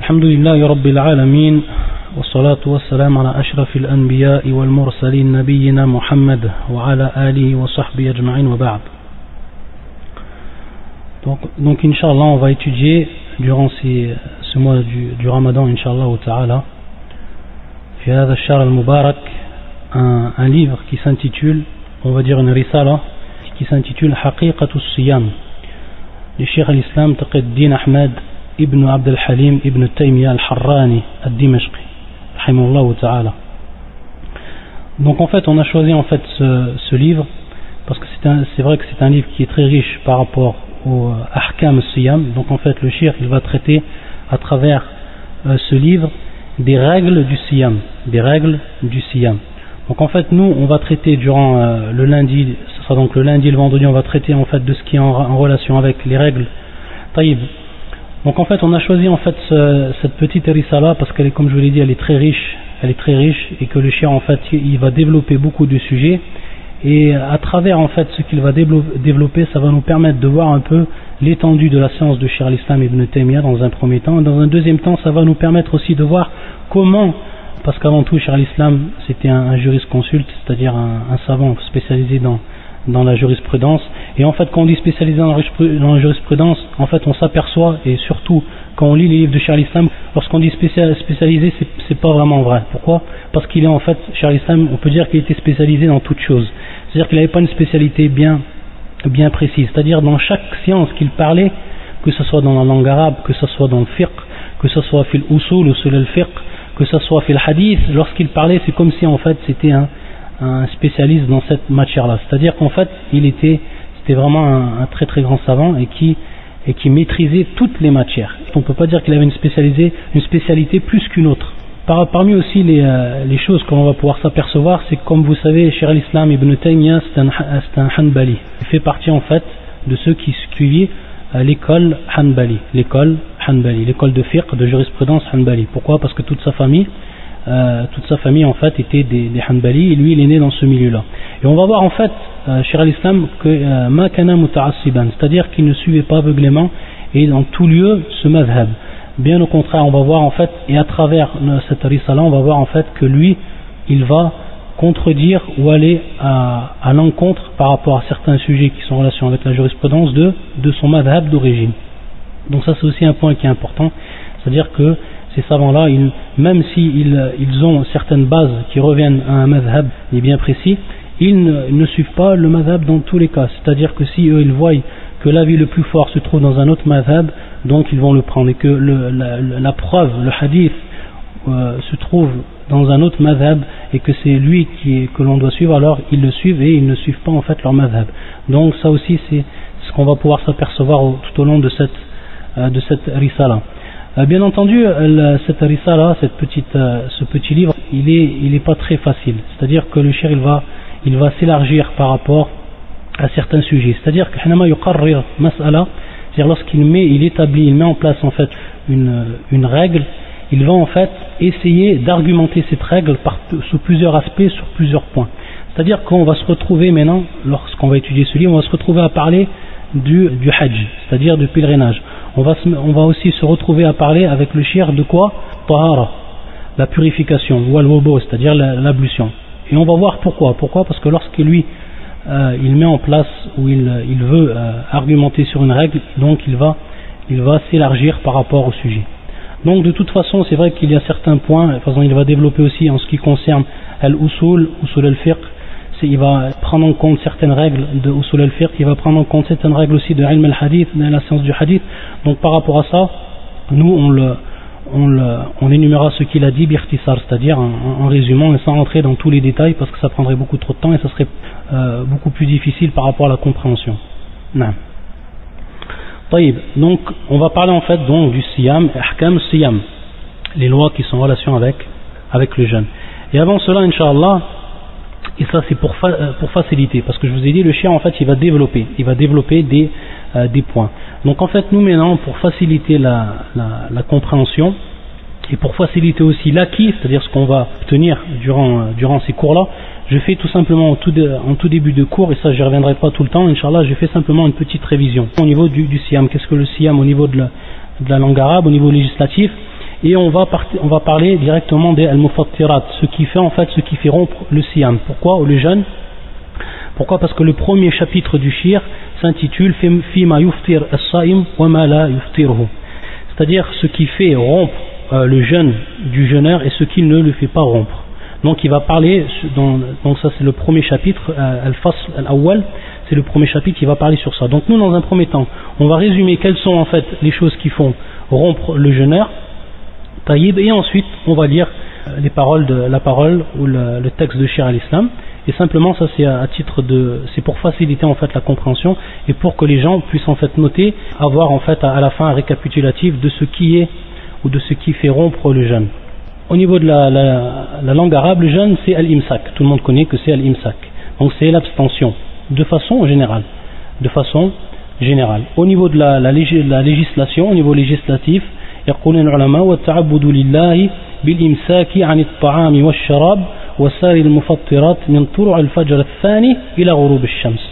الحمد لله رب العالمين والصلاة والسلام على أشرف الأنبياء والمرسلين نبينا محمد وعلى آله وصحبه أجمعين وبعد. Donc, donc inshallah on va étudier durant ces, ce mois du, du ramadan الله وتعالى في هذا الشهر المبارك un, un livre qui s'intitule on va dire une risala qui s'intitule حقيقة الصيام. لشيخ الإسلام تقي الدين أحمد ibn Abd al-Halim ibn Taymiyyah al-Harrani al-Dimashqi ta'ala. Donc en fait on a choisi en fait ce, livre parce que c'est vrai que c'est un livre qui est très riche par rapport au Ahkam Siyam donc en fait le Cheikh il va traiter à travers euh, ce livre des règles du Siyam des règles du Siyam. Donc en fait nous on va traiter durant euh, le lundi ce sera donc le lundi et le vendredi on va traiter en fait de ce qui est en, en relation avec les règles taïb donc en fait on a choisi en fait ce, cette petite risala parce qu'elle est comme je vous l'ai dit elle est très riche elle est très riche et que le chien en fait il va développer beaucoup de sujets. Et à travers ce qu'il va développer ça va nous permettre de voir un peu l'étendue de la science de Cheikh al-Islam ibn Taymiyyah dans un premier temps. Dans un deuxième temps ça va nous permettre aussi de voir comment parce qu'avant tout Cheikh al-Islam c'était un, jurisconsulte c'est-à-dire un savant spécialisé dans dans la jurisprudence. Et en fait, quand on dit spécialisé dans la jurisprudence, en fait, on s'aperçoit, et surtout quand on lit les livres de Charles Islam, lorsqu'on dit spécialisé, c'est pas vraiment vrai. Pourquoi? Parce qu'il est en fait, Charles Islam, on peut dire qu'il était spécialisé dans toute chose. C'est-à-dire qu'il n'avait pas une spécialité bien, bien précise. C'est-à-dire dans chaque science qu'il parlait, que ce soit dans la langue arabe, que ce soit dans le fiqh, que ce soit fil usul ou sur le fiqh, que ce soit fil hadith, lorsqu'il parlait, c'est comme si en fait c'était un un spécialiste dans cette matière-là. C'est-à-dire qu'en fait, il était, c'était vraiment un, très très grand savant et qui, et qui maîtrisait toutes les matières. On ne peut pas dire qu'il avait une, une spécialité plus qu'une autre. Par, parmi aussi les, euh, les choses va pouvoir s'apercevoir, c'est que comme vous savez, Cheikh al-Islam ibn Taymiyyah, c'est un, un Hanbali. Il fait partie en fait de ceux qui suivaient euh, l'école Hanbali, l'école Hanbali, l'école de fiqh, de jurisprudence Hanbali. Pourquoi? Parce que toute sa famille, euh, toute sa famille en fait était des, Hanbali et lui il est né dans ce milieu-là. Et on va voir en fait euh, chez l'islam que Makana euh, muta'assiban, c'est-à-dire qu'il ne suivait pas aveuglément et dans tout lieu ce madhab. Bien au contraire, on va voir en fait, et à travers cette risala, on va voir en fait que lui, il va contredire ou aller à, à l'encontre par rapport à certains sujets qui sont en relation avec la jurisprudence de, de son madhab d'origine. Donc ça c'est aussi un point qui est important, c'est-à-dire que ces savants-là, même s'ils ils ont certaines bases qui reviennent à un madhab bien précis, ils ne, suivent pas le madhab dans tous les cas. C'est-à-dire que si eux ils voient que l'avis le plus fort se trouve dans un autre madhab, donc ils vont le prendre. Et que la, preuve, le hadith, euh, se trouve dans un autre madhab et que c'est lui que l'on doit suivre, alors ils le suivent et ils ne suivent pas en fait leur madhab. Donc ça aussi c'est ce qu'on va pouvoir s'apercevoir tout au long de cette, euh, de cette. Euh, bien entendu, cette risala, cette petite, euh, ce petit livre, il est, il est pas très facile. C'est-à-dire que le cher, il va, il va s'élargir par rapport à certains sujets. C'est-à-dire que mas'ala, c'est-à-dire lorsqu'il met, il établit, il met en place en fait une, règle, il va en fait essayer d'argumenter cette règle sous plusieurs aspects, sur plusieurs points. C'est-à-dire qu'on va se retrouver maintenant, lorsqu'on va étudier ce livre, on va se retrouver à parler du, du hajj, c'est-à-dire du pèlerinage on va, on va aussi se retrouver à parler avec le shir de quoi? Tahara, la purification, ou al c'est-à-dire l'ablution. Et on va voir pourquoi. Pourquoi? Parce que lorsque lui, euh, il met en place ou il, il veut euh, argumenter sur une règle, donc il va, il va s'élargir par rapport au sujet. Donc de toute façon, c'est vrai qu'il y a certains points, de façon, il va développer aussi en ce qui concerne al-usul, usul al-fiqh, il va prendre en compte certaines règles de usul al-fiqh, il va prendre en compte certaines règles aussi de ilm al-hadith, de la science du hadith. Donc par rapport à ça, nous on on, énumérera ce qu'il a dit birtisar, c'est-à-dire en, résumant et sans rentrer dans tous les détails parce que ça prendrait beaucoup trop de temps et ça serait euh, beaucoup plus difficile par rapport à la compréhension. Non. Donc on va parler en fait donc du siyam, ahkam siyam, les lois qui sont en relation avec, avec le jeûne. Et avant cela, Inch'Allah, et ça c'est pour, fa pour faciliter, parce que je vous ai dit, le chien en fait il va développer, il va développer des, euh, points. Donc en fait nous maintenant, pour faciliter la, compréhension, et pour faciliter aussi l'acquis, c'est-à-dire ce qu'on va obtenir durant, euh, ces cours-là, je fais tout simplement en tout, début de cours, et ça je reviendrai pas tout le temps, Inch'Allah, je fais simplement une petite révision. Au niveau du, siam, qu'est-ce que le siam au niveau de la langue arabe, au niveau législatif, Et on va, parler directement des al-mufattirat, ce qui fait en fait, ce qui fait rompre le siyam. Pourquoi le jeûne Pourquoi? Parce que le premier chapitre du shir s'intitule Fima yuftir as-saim wa ma la yuftirhu. C'est-à-dire ce qui fait rompre euh, le jeûne du jeûneur et ce qui ne le fait pas rompre. Donc il va parler, donc ça c'est le premier chapitre, euh, Al-Fasl Al-Awwal, c'est le premier chapitre qui va parler sur ça. Donc nous dans un premier temps, on va résumer quelles sont en fait les choses qui font rompre le jeûneur, et ensuite on va lire euh, les paroles de la parole ou le, texte de Shir al-Islam. Et simplement ça c'est à titre de, c'est pour faciliter en fait la compréhension et pour que les gens puissent en fait noter, avoir en fait à, la fin un récapitulatif de ce qui est ou de ce qui fait rompre le jeûne. Au niveau de la, la langue arabe, le jeûne c'est al-imsak. Tout le monde connaît que c'est al-imsak. Donc c'est l'abstention de façon générale. De façon générale. Au niveau de la législation, au niveau législatif, يقول العلماء والتعبد لله بالإمساك عن الطعام والشراب وسائر المفطرات من طلوع الفجر الثاني إلى غروب الشمس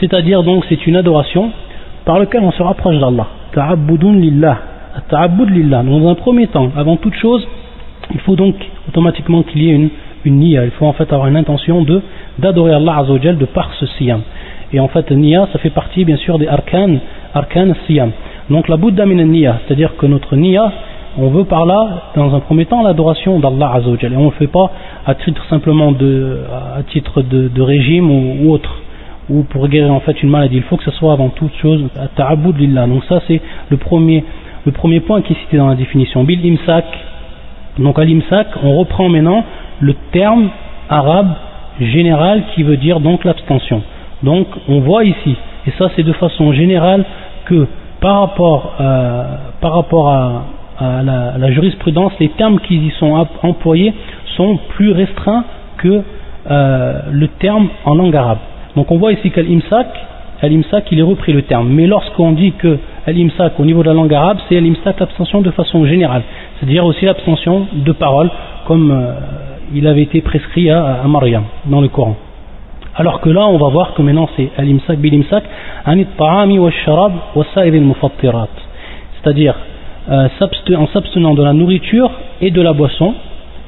c'est-à-dire donc c'est une adoration par laquelle on se rapproche d'Allah ta'abbudun lillah ta'abbud lillah dans un premier temps avant toute chose il faut donc automatiquement qu'il y ait une une niya. Il faut en fait avoir une intention de d'adorer Allah Azzawajal de par ce siyam. Et en fait, niya, ça fait partie bien sûr des arkan, arkan siyam. Donc la bouddha min niya, c'est-à-dire que notre niya, on veut par là, dans un premier temps, l'adoration d'Allah Azzawajal. Et on ne le fait pas à titre simplement de, à titre de, régime ou, autre, ou pour guérir en fait une maladie. Il faut que ce soit avant toute chose à ta'abud lillah. Donc ça c'est le premier, le premier point qui est cité dans la définition. Bil. Donc à l'imsak, on reprend maintenant le terme arabe général qui veut dire donc l'abstention. Donc on voit ici, et ça c'est de façon générale, que par rapport, euh, à, la, jurisprudence, les termes qui y sont employés sont plus restreints que euh, le terme en langue arabe. Donc on voit ici qu'al-imsak, al-imsak il est repris le terme, mais lorsqu'on dit que al-imsak au niveau de la langue arabe, c'est al-imsak l'abstention de façon générale, c'est-à-dire aussi l'abstention de parole, comme euh, il avait été prescrit à, à dans le Coran. Alors que là, on va voir que maintenant c'est al-imsak bil-imsak, c'est-à-dire euh, en s'abstenant de la nourriture et de la boisson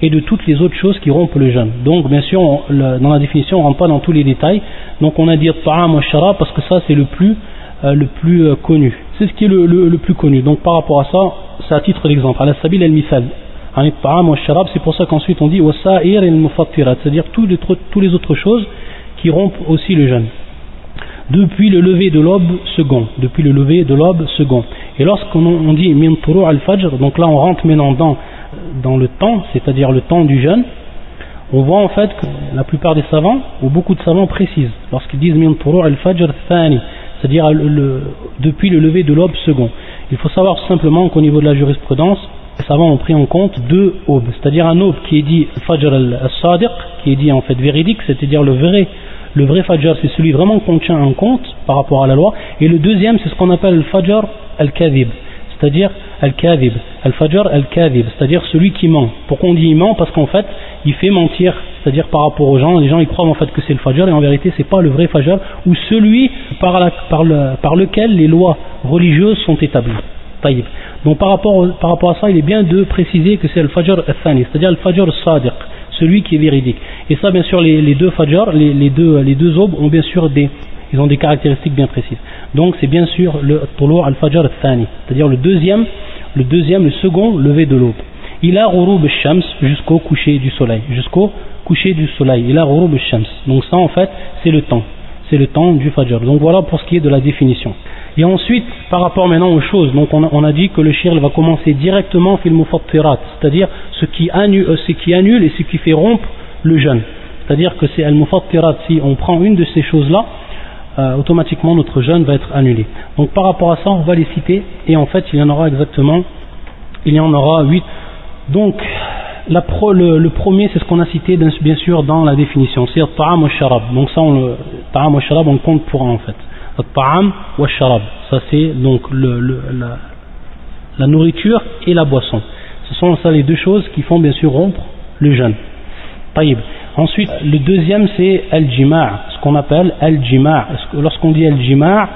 et de toutes les autres choses qui rompent le jeûne. Donc, bien sûr, dans la définition, on ne rentre pas dans tous les détails. Donc, on a dit ta'am wa sharab parce que ça, c'est le plus, euh, euh, connu. C'est ce qui est le, plus connu. Donc, par rapport à ça, c'est à titre d'exemple. Al sabil al-misal c'est pour ça qu'ensuite on dit c'est-à-dire tous les, tous les autres choses qui rompent aussi le jeûne. Depuis le lever de l'aube second. Depuis le lever de l'aube second. Et lorsqu'on dit min al-fajr donc là on rentre maintenant dans, le temps c'est-à-dire le temps du jeûne. On voit en fait que la plupart des savants ou beaucoup de savants précisent lorsqu'ils disent min al-fajr c'est-à-dire depuis le lever de l'aube second. Il faut savoir simplement qu'au niveau de la jurisprudence les savants ont pris en compte deux aubes, c'est-à-dire un aube qui est dit Fajr al-Sadiq, qui est dit en fait véridique, c'est-à-dire le vrai, le vrai Fajr, c'est celui vraiment qu'on tient en compte par rapport à la loi, et le deuxième, c'est ce qu'on appelle le Fajr al-Kadhib, c'est-à-dire al-Kadhib, al-Fajr al-Kadhib, c'est-à-dire celui qui ment. Pourquoi on dit il ment Parce qu'en fait, il fait mentir, c'est-à-dire par rapport aux gens, les gens croient en fait que c'est le Fajr, et en vérité c'est pas le vrai Fajr, ou celui par, lequel les lois religieuses sont établies. Donc par rapport, par rapport à ça, il est bien de préciser que c'est le Fajr al-Thani, c'est-à-dire le Fajr al-Sadiq, celui qui est véridique. Et ça, bien sûr, les, deux Fajr, les, les, deux, aubes ont bien sûr des, caractéristiques bien précises. Donc c'est bien sûr le Tulu al-Fajr al-Thani, c'est-à-dire le deuxième, le deuxième, le second lever de l'aube. Il a Ghurub shams jusqu'au coucher du soleil, jusqu'au coucher du soleil. Il a shams Donc ça, en fait, c'est le temps. C'est le temps du Fajr. Donc voilà pour ce qui est de la définition. Et ensuite, par rapport maintenant aux choses, donc on a, dit que le shirl va commencer directement fil mufattirat, c'est-à-dire ce qui, annule, euh, ce qui annule et ce qui fait rompre le jeûne. C'est-à-dire que c'est al mufattirat, si on prend une de ces choses-là, euh, automatiquement notre jeûne va être annulé. Donc par rapport à ça, on va les citer, et en fait il y en aura exactement, il y en aura huit. Donc le, premier, c'est ce qu'on a cité bien sûr dans la définition, c'est ta'am wa sharab. Donc ça, on le, ta'am on compte pour un en fait wa sharab. Ça c'est donc la, nourriture et la boisson. Ce sont ça les deux choses qui font bien sûr rompre le jeûne. Taïb. Ensuite, le deuxième c'est al-jima', ce qu'on appelle al-jima'. Lorsqu'on dit al-jima',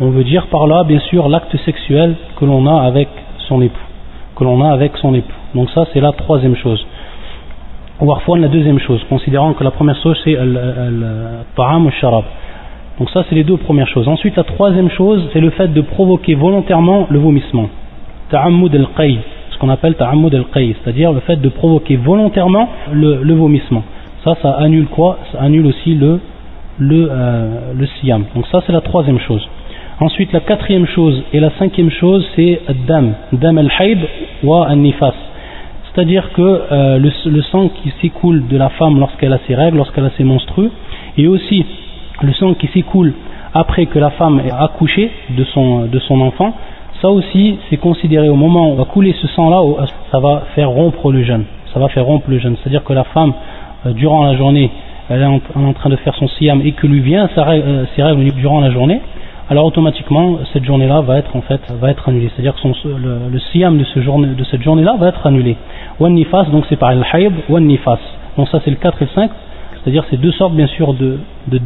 on veut dire par là bien sûr l'acte sexuel que l'on a avec son époux. Que l'on a avec son époux. Donc ça c'est la troisième chose. Ou parfois la deuxième chose, considérant que la première chose c'est le ta'am ou sharab. Donc ça c'est les deux premières choses. Ensuite la troisième chose c'est le fait de provoquer volontairement le vomissement. Ta'ammud al-qay, ce qu'on appelle ta'ammud al-qay, c'est-à-dire le fait de provoquer volontairement le, vomissement. Ça, ça annule quoi? Ça annule aussi le, le, euh, le. Donc ça c'est la troisième chose. Ensuite, la quatrième chose et la cinquième chose, c'est dam, dam al-hayd wa al-nifas. C'est-à-dire que euh, le, sang qui s'écoule de la femme lorsqu'elle a ses règles, lorsqu'elle a ses menstrues, et aussi le sang qui s'écoule après que la femme ait accouché de son, enfant, ça aussi c'est considéré au moment où va couler ce sang-là, ça va faire rompre le jeûne. Ça va faire rompre le jeûne. C'est-à-dire que la femme, euh, durant la journée, elle est en, train de faire son siam et que lui vient euh, ses règles durant la journée, alors automatiquement cette journée-là va être en fait va être annulée. C'est-à-dire que le, le siam de, cette journée-là va être annulé. Wan nifas, donc c'est pareil, le haïb, wan nifas. Donc ça c'est le 4 et le 5, c'est-à-dire c'est deux sortes bien sûr de, de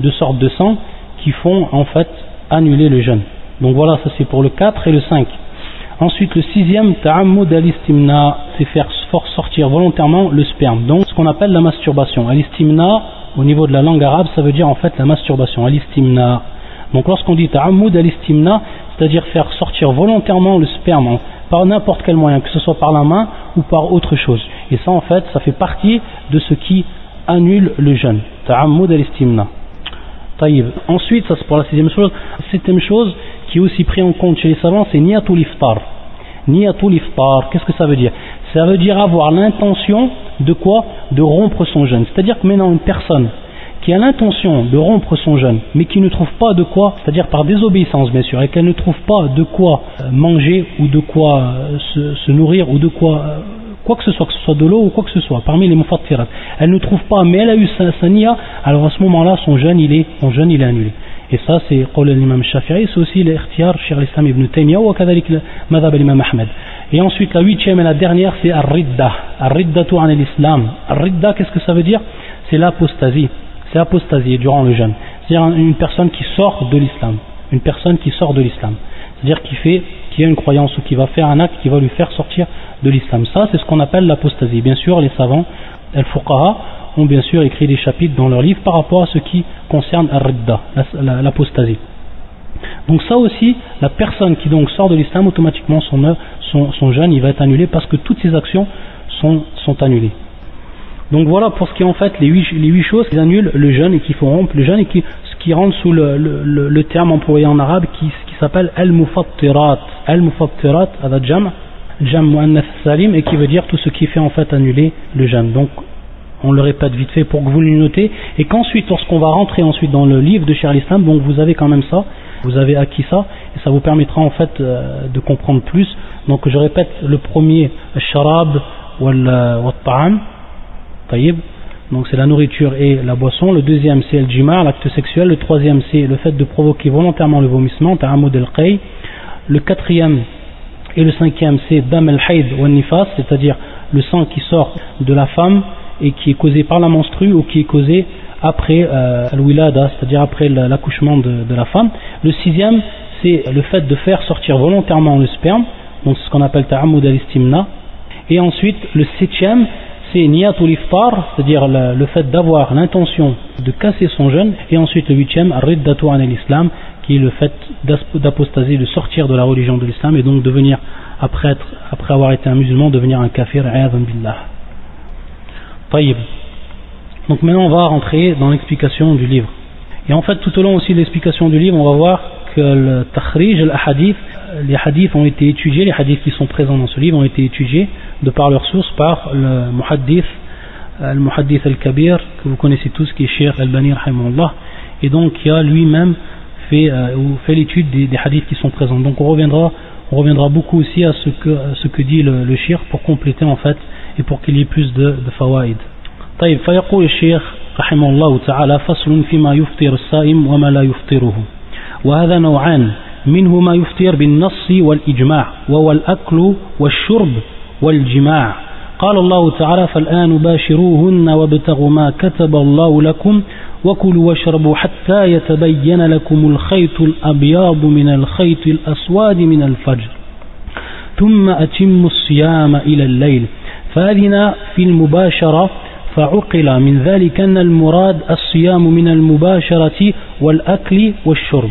deux sortes de sang qui font en fait annuler le jeûne. Donc voilà, ça c'est pour le 4 et le 5. Ensuite, le sixième, ta'ammud al-istimna, c'est faire sortir volontairement le sperme. Donc, ce qu'on appelle la masturbation. Al-istimna, au niveau de la langue arabe, ça veut dire en fait la masturbation. Al-istimna. Donc lorsqu'on dit ta'ammud al-istimna, c'est-à-dire faire sortir volontairement le sperme par n'importe quel moyen, que ce soit par la main ou par autre chose. Et ça en fait, ça fait partie de ce qui annule le jeûne. Ta'ammud al-istimna. Ensuite, ça c'est pour la sixième chose. Septième chose qui est aussi pris en compte chez les savants, c'est niyatul iftar. Niyatul iftar, qu'est-ce que ça veut dire? Ça veut dire avoir l'intention de quoi? De rompre son jeûne. C'est-à-dire que maintenant une personne qui a l'intention de rompre son jeûne, mais qui ne trouve pas de quoi, c'est-à-dire par désobéissance bien sûr, et qu'elle ne trouve pas de quoi euh, manger ou de quoi euh, se, nourrir ou de quoi euh, quoi que ce soit, que ce soit de l'eau ou quoi que ce soit, parmi les mufattirat, elle ne trouve pas, mais elle a eu sa, sa alors à ce moment-là, son jeûne il est, son jeûne il est annulé. Et ça, c'est l'imam Shafi'i, c'est aussi l'Ikhtiar chez l'Islam ibn Taymiyyah ou kadalik madhab l'imam Ahmed. Et ensuite, la huitième et la dernière, c'est Ar-Ridda. Ar-Ridda an l'islam. Ar-Ridda, qu'est-ce que ça veut dire? C'est l'apostasie c'est apostasie durant le jeûne. C'est-à-dire une personne qui sort de l'islam. Une personne qui sort de l'islam. C'est-à-dire qui fait, qui a une croyance ou qui va faire un acte qui va lui faire sortir de l'islam. Ça, c'est ce qu'on appelle l'apostasie. Bien sûr, les savants, al-fuqaha, ont bien sûr écrit des chapitres dans leurs livres par rapport à ce qui concerne ar-ridda, l'apostasie. Donc ça aussi, la personne qui donc sort de l'islam, automatiquement son, jeûne, il va être annulé parce que toutes ses actions sont annulées. Donc voilà pour ce qui est en fait les huit, choses qui annulent le jeûne et qui font rompre le jeûne et qui, qui rentre sous le, terme employé en arabe qui, s'appelle al-mufattirat. Al-mufattirat, jam, jam salim et qui veut dire tout ce qui fait en fait annuler le jeûne. Donc on le répète vite fait pour que vous le notez et qu'ensuite lorsqu'on va rentrer ensuite dans le livre de Cheikh Islam, donc vous avez quand même ça, vous avez acquis ça et ça vous permettra en fait euh, de comprendre plus. Donc je répète le premier, sharab wal ta'am donc c'est la nourriture et la boisson. Le deuxième c'est le l'acte sexuel. Le troisième c'est le fait de provoquer volontairement le vomissement, ta'amud al Le quatrième et le cinquième c'est dam al-hayd nifas, c'est-à-dire le sang qui sort de la femme et qui est causé par la menstrue ou qui est causé après euh, c'est-à-dire après l'accouchement de, la femme. Le sixième c'est le fait de faire sortir volontairement le sperme, donc ce qu'on appelle ta'amud al-istimna. Et ensuite le septième c'est niyatul iftar, c'est-à-dire le, fait d'avoir l'intention de casser son jeûne, et ensuite le huitième, riddatu an l'islam, qui est le fait d'apostaser, de sortir de la religion de l'islam, et donc devenir, après, après avoir été un musulman, devenir un kafir, billah. Taïb. Donc maintenant on va rentrer dans l'explication du livre. Et en fait tout au long aussi de l'explication du livre, on va voir que le takhrij, le hadith, les hadiths ont été étudiés, les hadiths qui sont présents dans ce livre ont été étudiés de par leur source par le muhaddith, le muhaddith al-kabir, que vous connaissez tous, qui est Sheikh al-Bani et donc qui a lui-même fait, euh, fait l'étude des, des, hadiths qui sont présents. Donc on reviendra, on reviendra beaucoup aussi à ce que, ce que dit le, le Sheikh pour compléter en fait et pour qu'il y ait plus de, de fawaïd. طيب فيقول الشيخ رحمه الله تعالى فصل فيما يفطر الصائم وما لا يفطره وهذا نوعان منه ما يفطر بالنص والإجماع وهو الأكل والشرب والجماع. قال الله تعالى فالآن باشروهن وابتغوا ما كتب الله لكم وكلوا واشربوا حتى يتبين لكم الخيط الأبيض من الخيط الأسود من الفجر ثم أتم الصيام إلى الليل. فأذن في المباشرة فعقل من ذلك أن المراد الصيام من المباشرة والأكل والشرب.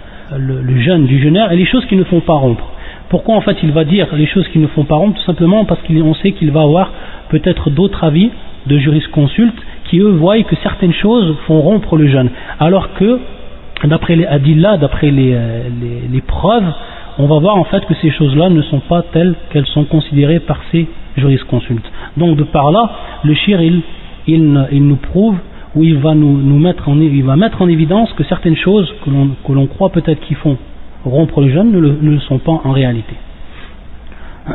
le, jeûne du jeûneur et les choses qui ne font pas rompre pourquoi en fait il va dire les choses qui ne font pas rompre Tout simplement parce qu'on sait qu'il va avoir peut-être d'autres avis de jurisconsultes qui eux voient que certaines choses font rompre le jeûne. Alors que d'après les d'après euh, les, preuves, on va voir en fait que ces choses-là ne sont pas telles qu'elles sont considérées par ces jurisconsultes. Donc de par là, le shir il, il, nous prouve ou il va nous, nous, mettre en, il va mettre en évidence que certaines choses que l'on croit peut-être qui font rompre le jeûne ne le, ne le sont pas en réalité.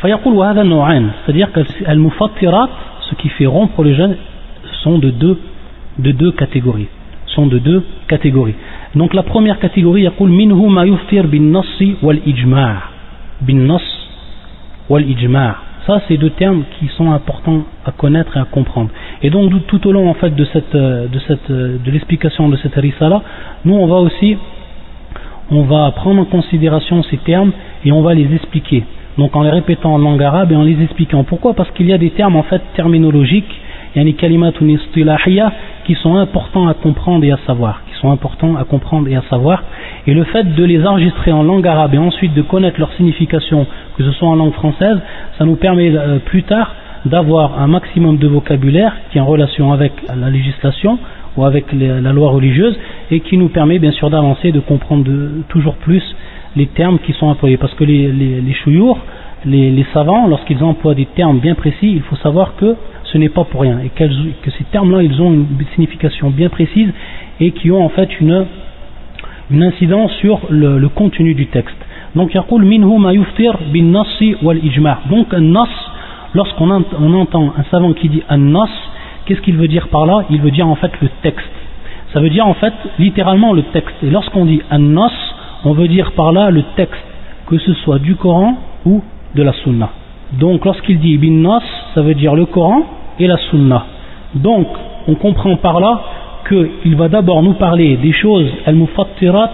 c'est-à-dire que ce qui fait rompre le jeûne sont de deux, de deux catégories sont de deux catégories donc la première catégorie يقول منه ما يفطر بالنص والإجماع بالنص والإجماع ça c'est deux termes qui sont importants à connaître et à comprendre et donc tout au long de cette de cette de l'explication de cette risala nous on va aussi on va prendre en considération ces termes et on va les expliquer. Donc en les répétant en langue arabe et en les expliquant. Pourquoi? Parce qu'il y a des termes en fait terminologiques, il y a des istilahiyya qui sont importants à comprendre et à savoir, sont importants à comprendre et à savoir. Et le fait de les enregistrer en langue arabe et ensuite de connaître leur signification, que ce soit en langue française, ça nous permet euh, plus tard d'avoir un maximum de vocabulaire qui est en relation avec la législation ou avec la loi religieuse et qui nous permet bien sûr d'avancer, de comprendre toujours plus les termes qui sont employés. Parce que les, les, les les, savants, lorsqu'ils emploient des termes bien précis, il faut savoir que ce n'est pas pour rien et que ces termes-là, ils ont une signification bien précise et qui ont en fait une, incidence sur le, contenu du texte. Donc, Donc, un nas, lorsqu'on entend un savant qui dit un nas, Qu'est-ce qu'il veut dire par là? Il veut dire en fait le texte. Ça veut dire en fait littéralement le texte. Et lorsqu'on dit an-nas, on veut dire par là le texte, que ce soit du Coran ou de la Sunna. Donc lorsqu'il dit bin nas, ça veut dire le Coran et la Sunna. Donc on comprend par là qu'il va d'abord nous parler des choses al-mufattirat,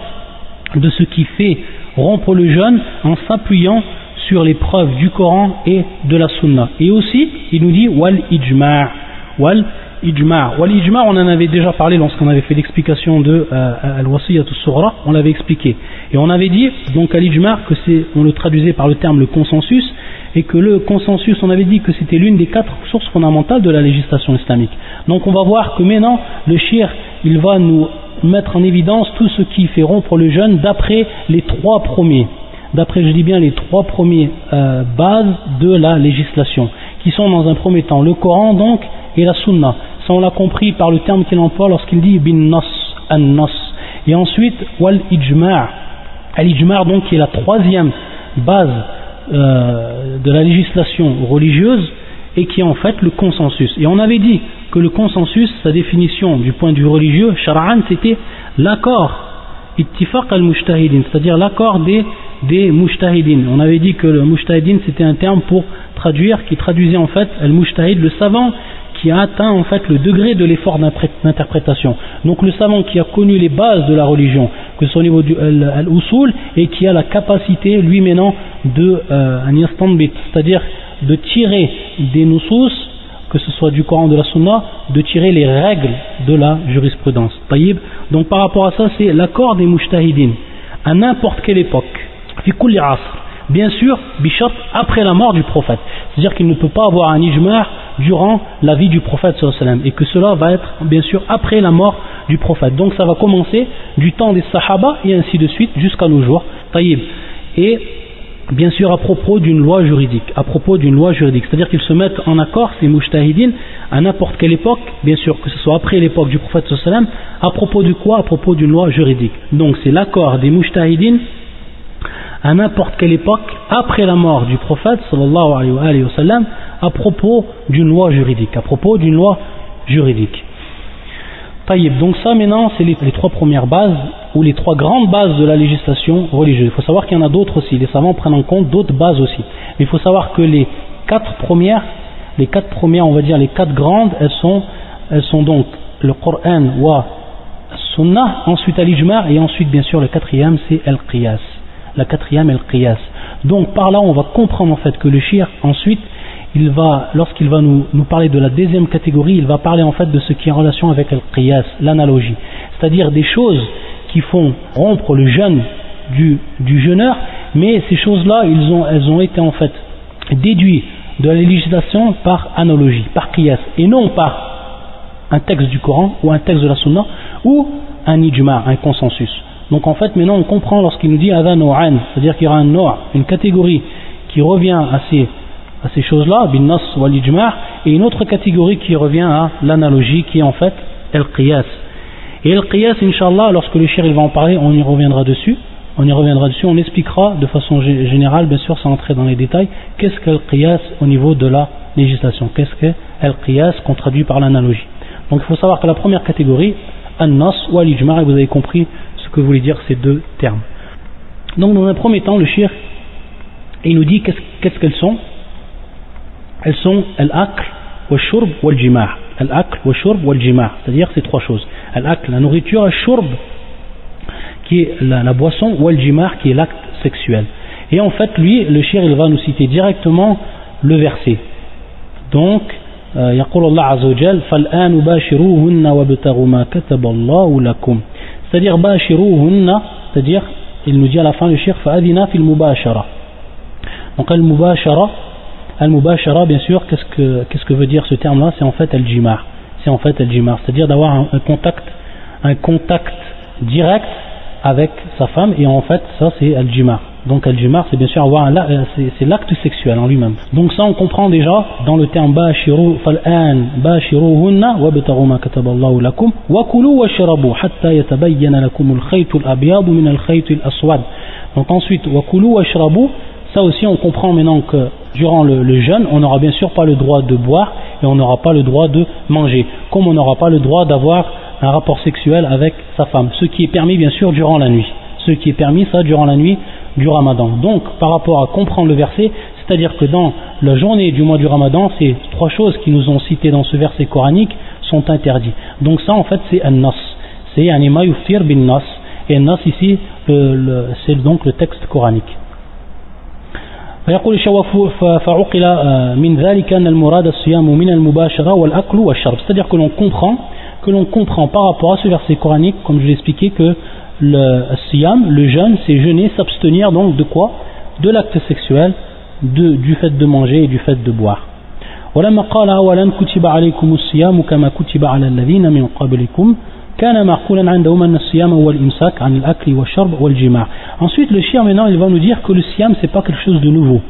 de ce qui fait rompre le jeûne en s'appuyant sur les preuves du Coran et de la Sunna. Et aussi, il nous dit wal ijma' wal ijma' wal ijma' on en avait déjà parlé lorsqu'on avait fait l'explication de euh, al-wasiyat sughra on l'avait expliqué. Et on avait dit donc al ijma' que c'est on le traduisait par le terme le consensus et que le consensus on avait dit que c'était l'une des quatre sources fondamentales de la législation islamique. Donc on va voir que maintenant le shir il va nous mettre en évidence tout ce qui fait rompre le jeûne d'après les trois premiers. D'après je dis bien les trois premiers euh, bases de la législation qui sont dans un premier temps le Coran donc et la sunna. Ça on l'a compris par le terme qu'il emploie lorsqu'il dit bin nas, an nas. Et ensuite wal ijma'. Al ijma' donc qui est la troisième base euh, de la législation religieuse et qui est en fait le consensus. Et on avait dit que le consensus, sa définition du point de vue religieux, shar'an, c'était l'accord, ittifaq al-mujtahidin, c'est-à-dire l'accord des, des. On avait dit que le mujtahidin c'était un terme pour traduire, qui traduisait en fait al-mujtahid, le savant qui a atteint en fait le degré de l'effort d'interprétation. Donc le savant qui a connu les bases de la religion, que ce soit au niveau du al-usul, et qui a la capacité lui maintenant de euh, un c'est-à-dire de tirer des nusus, que ce soit du Coran de la Sunna, de tirer les règles de la jurisprudence. Donc par rapport à ça, c'est l'accord des mujtahidines à n'importe quelle époque, bien sûr, bichat après la mort du prophète. C'est-à-dire qu'il ne peut pas avoir un ijma' durant la vie du prophète et que cela va être bien sûr après la mort du prophète. Donc ça va commencer du temps des sahaba et ainsi de suite jusqu'à nos jours. Taïb. Et bien sûr à propos d'une loi juridique, à propos d'une loi juridique, c'est-à-dire qu'ils se mettent en accord, ces mujtahidines, à n'importe quelle époque, bien sûr que ce soit après l'époque du prophète à propos de quoi? À propos d'une loi juridique. Donc c'est l'accord des mujtahidines à n'importe quelle époque après la mort du prophète sallallahu alayhi wa sallam à propos d'une loi juridique, à propos d'une loi juridique. Taïb, donc ça maintenant c'est les, trois premières bases ou les trois grandes bases de la législation religieuse. Il faut savoir qu'il y en a d'autres aussi, les savants prennent en compte d'autres bases aussi. Mais il faut savoir que les quatre premières, les quatre premières, on va dire les quatre grandes, elles sont, donc le Coran wa Sunnah, ensuite al-Ijma' et ensuite bien sûr le quatrième c'est Al-Qiyas. La quatrième Al-Qiyas. Donc par là on va comprendre en fait que le shir ensuite il va, lorsqu'il va nous, parler de la deuxième catégorie, il va parler en fait de ce qui est en relation avec le qiyas, l'analogie. C'est-à-dire des choses qui font rompre le jeûne du, jeûneur, mais ces choses-là, elles ont été en fait déduites de la législation par analogie, par qiyas, et non par un texte du Coran ou un texte de la Sunna ou un ijma, un consensus. Donc en fait, maintenant on comprend lorsqu'il nous dit c'est-à-dire qu'il y aura un noir, une catégorie qui revient à ces à ces choses-là, bin nas wal et une autre catégorie qui revient à l'analogie qui est en fait el-qiyas. Et el-qiyas, inshallah, lorsque le shir il va en parler, on y reviendra dessus. On y reviendra dessus, on expliquera de façon générale, bien sûr, sans entrer dans les détails, qu'est-ce qu'el qiyas au niveau de la législation. Qu'est-ce qu'el qiyas qu'on traduit par l'analogie. Donc il faut savoir que la première catégorie, an-nas ou et vous avez compris que voulaient dire ces deux termes. Donc dans un premier temps, le shir, il nous dit qu'est-ce qu'elles sont elles sont al-akl, wa-shurb, wal-jima' al-akl, wa-shurb, wal-jima' c'est-à-dire ces trois choses al-akl, la nourriture, al-shurb qui est la, boisson, wal-jima' qui est l'acte sexuel et en fait lui, le shir il va nous citer directement le verset donc يقول الله عز وجل فالآن باشروهن وابتغوا ما كتب الله لكم c'est-à-dire, Bashiruhunna, c'est-à-dire, il nous dit à la fin le shir, Fa'adina fil mubashara. Donc, al-mubashara, al-mubashara, bien sûr, qu'est-ce que, qu'est-ce que veut dire ce terme-là? C'est en fait al-jimar. C'est en fait al-jimar, c'est-à-dire d'avoir un, contact, un contact direct avec sa femme, et en fait, ça c'est al-jimar. Donc Al-Jimar, c'est bien sûr avoir euh, c'est, l'acte sexuel en lui-même. Donc ça, on comprend déjà dans le terme Bashiru, fal'an, Bashiruhunna, wabtaru ma kataballahu lakum, wa kulu wa shirabu, hatta yatabayyana lakum min al-khaytu al-aswad. Donc ensuite, wa kulu wa shirabu, ça aussi, on comprend maintenant que durant le, jeûne, on n'aura bien sûr pas le droit de boire et on n'aura pas le droit de manger, comme on n'aura pas le droit d'avoir un rapport sexuel avec sa femme, ce qui est permis bien sûr durant la nuit, ce qui est permis ça durant la nuit du ramadan. Donc par rapport à comprendre le verset, c'est-à-dire que dans la journée du mois du ramadan, ces trois choses qui nous ont citées dans ce verset coranique sont interdites. Donc ça en fait c'est un nas, c'est un yuftir bin nas, et un nas ici c'est donc le texte coranique. فيقول فعقل من ذلك أن المراد الصيام من المباشرة والأكل والشرب c'est-à-dire que l'on comprend que l'on comprend par rapport à ce verset coranique comme je l'ai expliqué que le siyam, le jeûne c'est jeûner, s'abstenir donc de quoi de l'acte sexuel de, du fait de manger et du fait de boire ولما قال أولا كتب عليكم الصيام كما كتب على الذين من قبلكم Ensuite, le shir maintenant, il va nous dire que le siam, c'est pas quelque chose de nouveau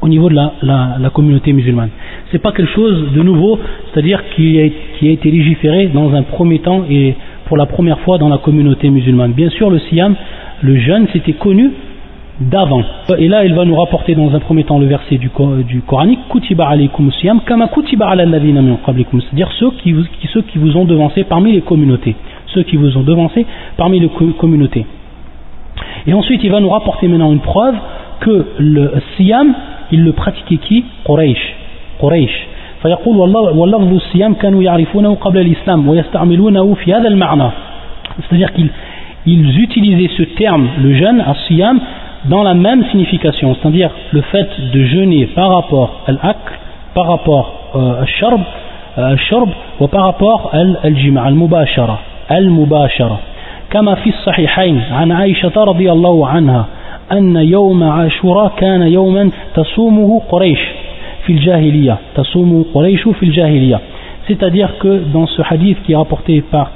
au niveau de la, la, communauté musulmane. C'est pas quelque chose de nouveau, c'est-à-dire qui a, qui a été légiféré dans un premier temps et pour la première fois dans la communauté musulmane. Bien sûr, le siam, le jeûne, c'était connu d'avant. Et là, il va nous rapporter dans un premier temps le verset du, du Coranique Kutiba alaykum siyam kama kutiba ala c'est-à-dire ceux qui, vous, ceux qui vous ont devancé parmi les communautés. Ceux qui vous ont devancé parmi les communautés. Et ensuite, il va nous rapporter maintenant une preuve que le siyam, il le pratiquait qui? Quraysh. Quraysh. فيقول واللفظ الصيام كانوا يعرفونه قبل الإسلام ويستعملونه في هذا المعنى c'est-à-dire qu'ils utilisaient ce terme le jeûne, as-siyam dans la même signification, c'est-à-dire le fait de jeûner par rapport à l'akl, par rapport euh, al-sharb, ou par rapport al-jima, al-mubashara, al-mubashara. كما في الصحيحين عن عائشة رضي الله عنها أن يوم عاشوراء كان يوما تصومه قريش fil jahiliya, tasumu quraishu fil jahiliya. C'est-à-dire que dans ce hadith qui est rapporté par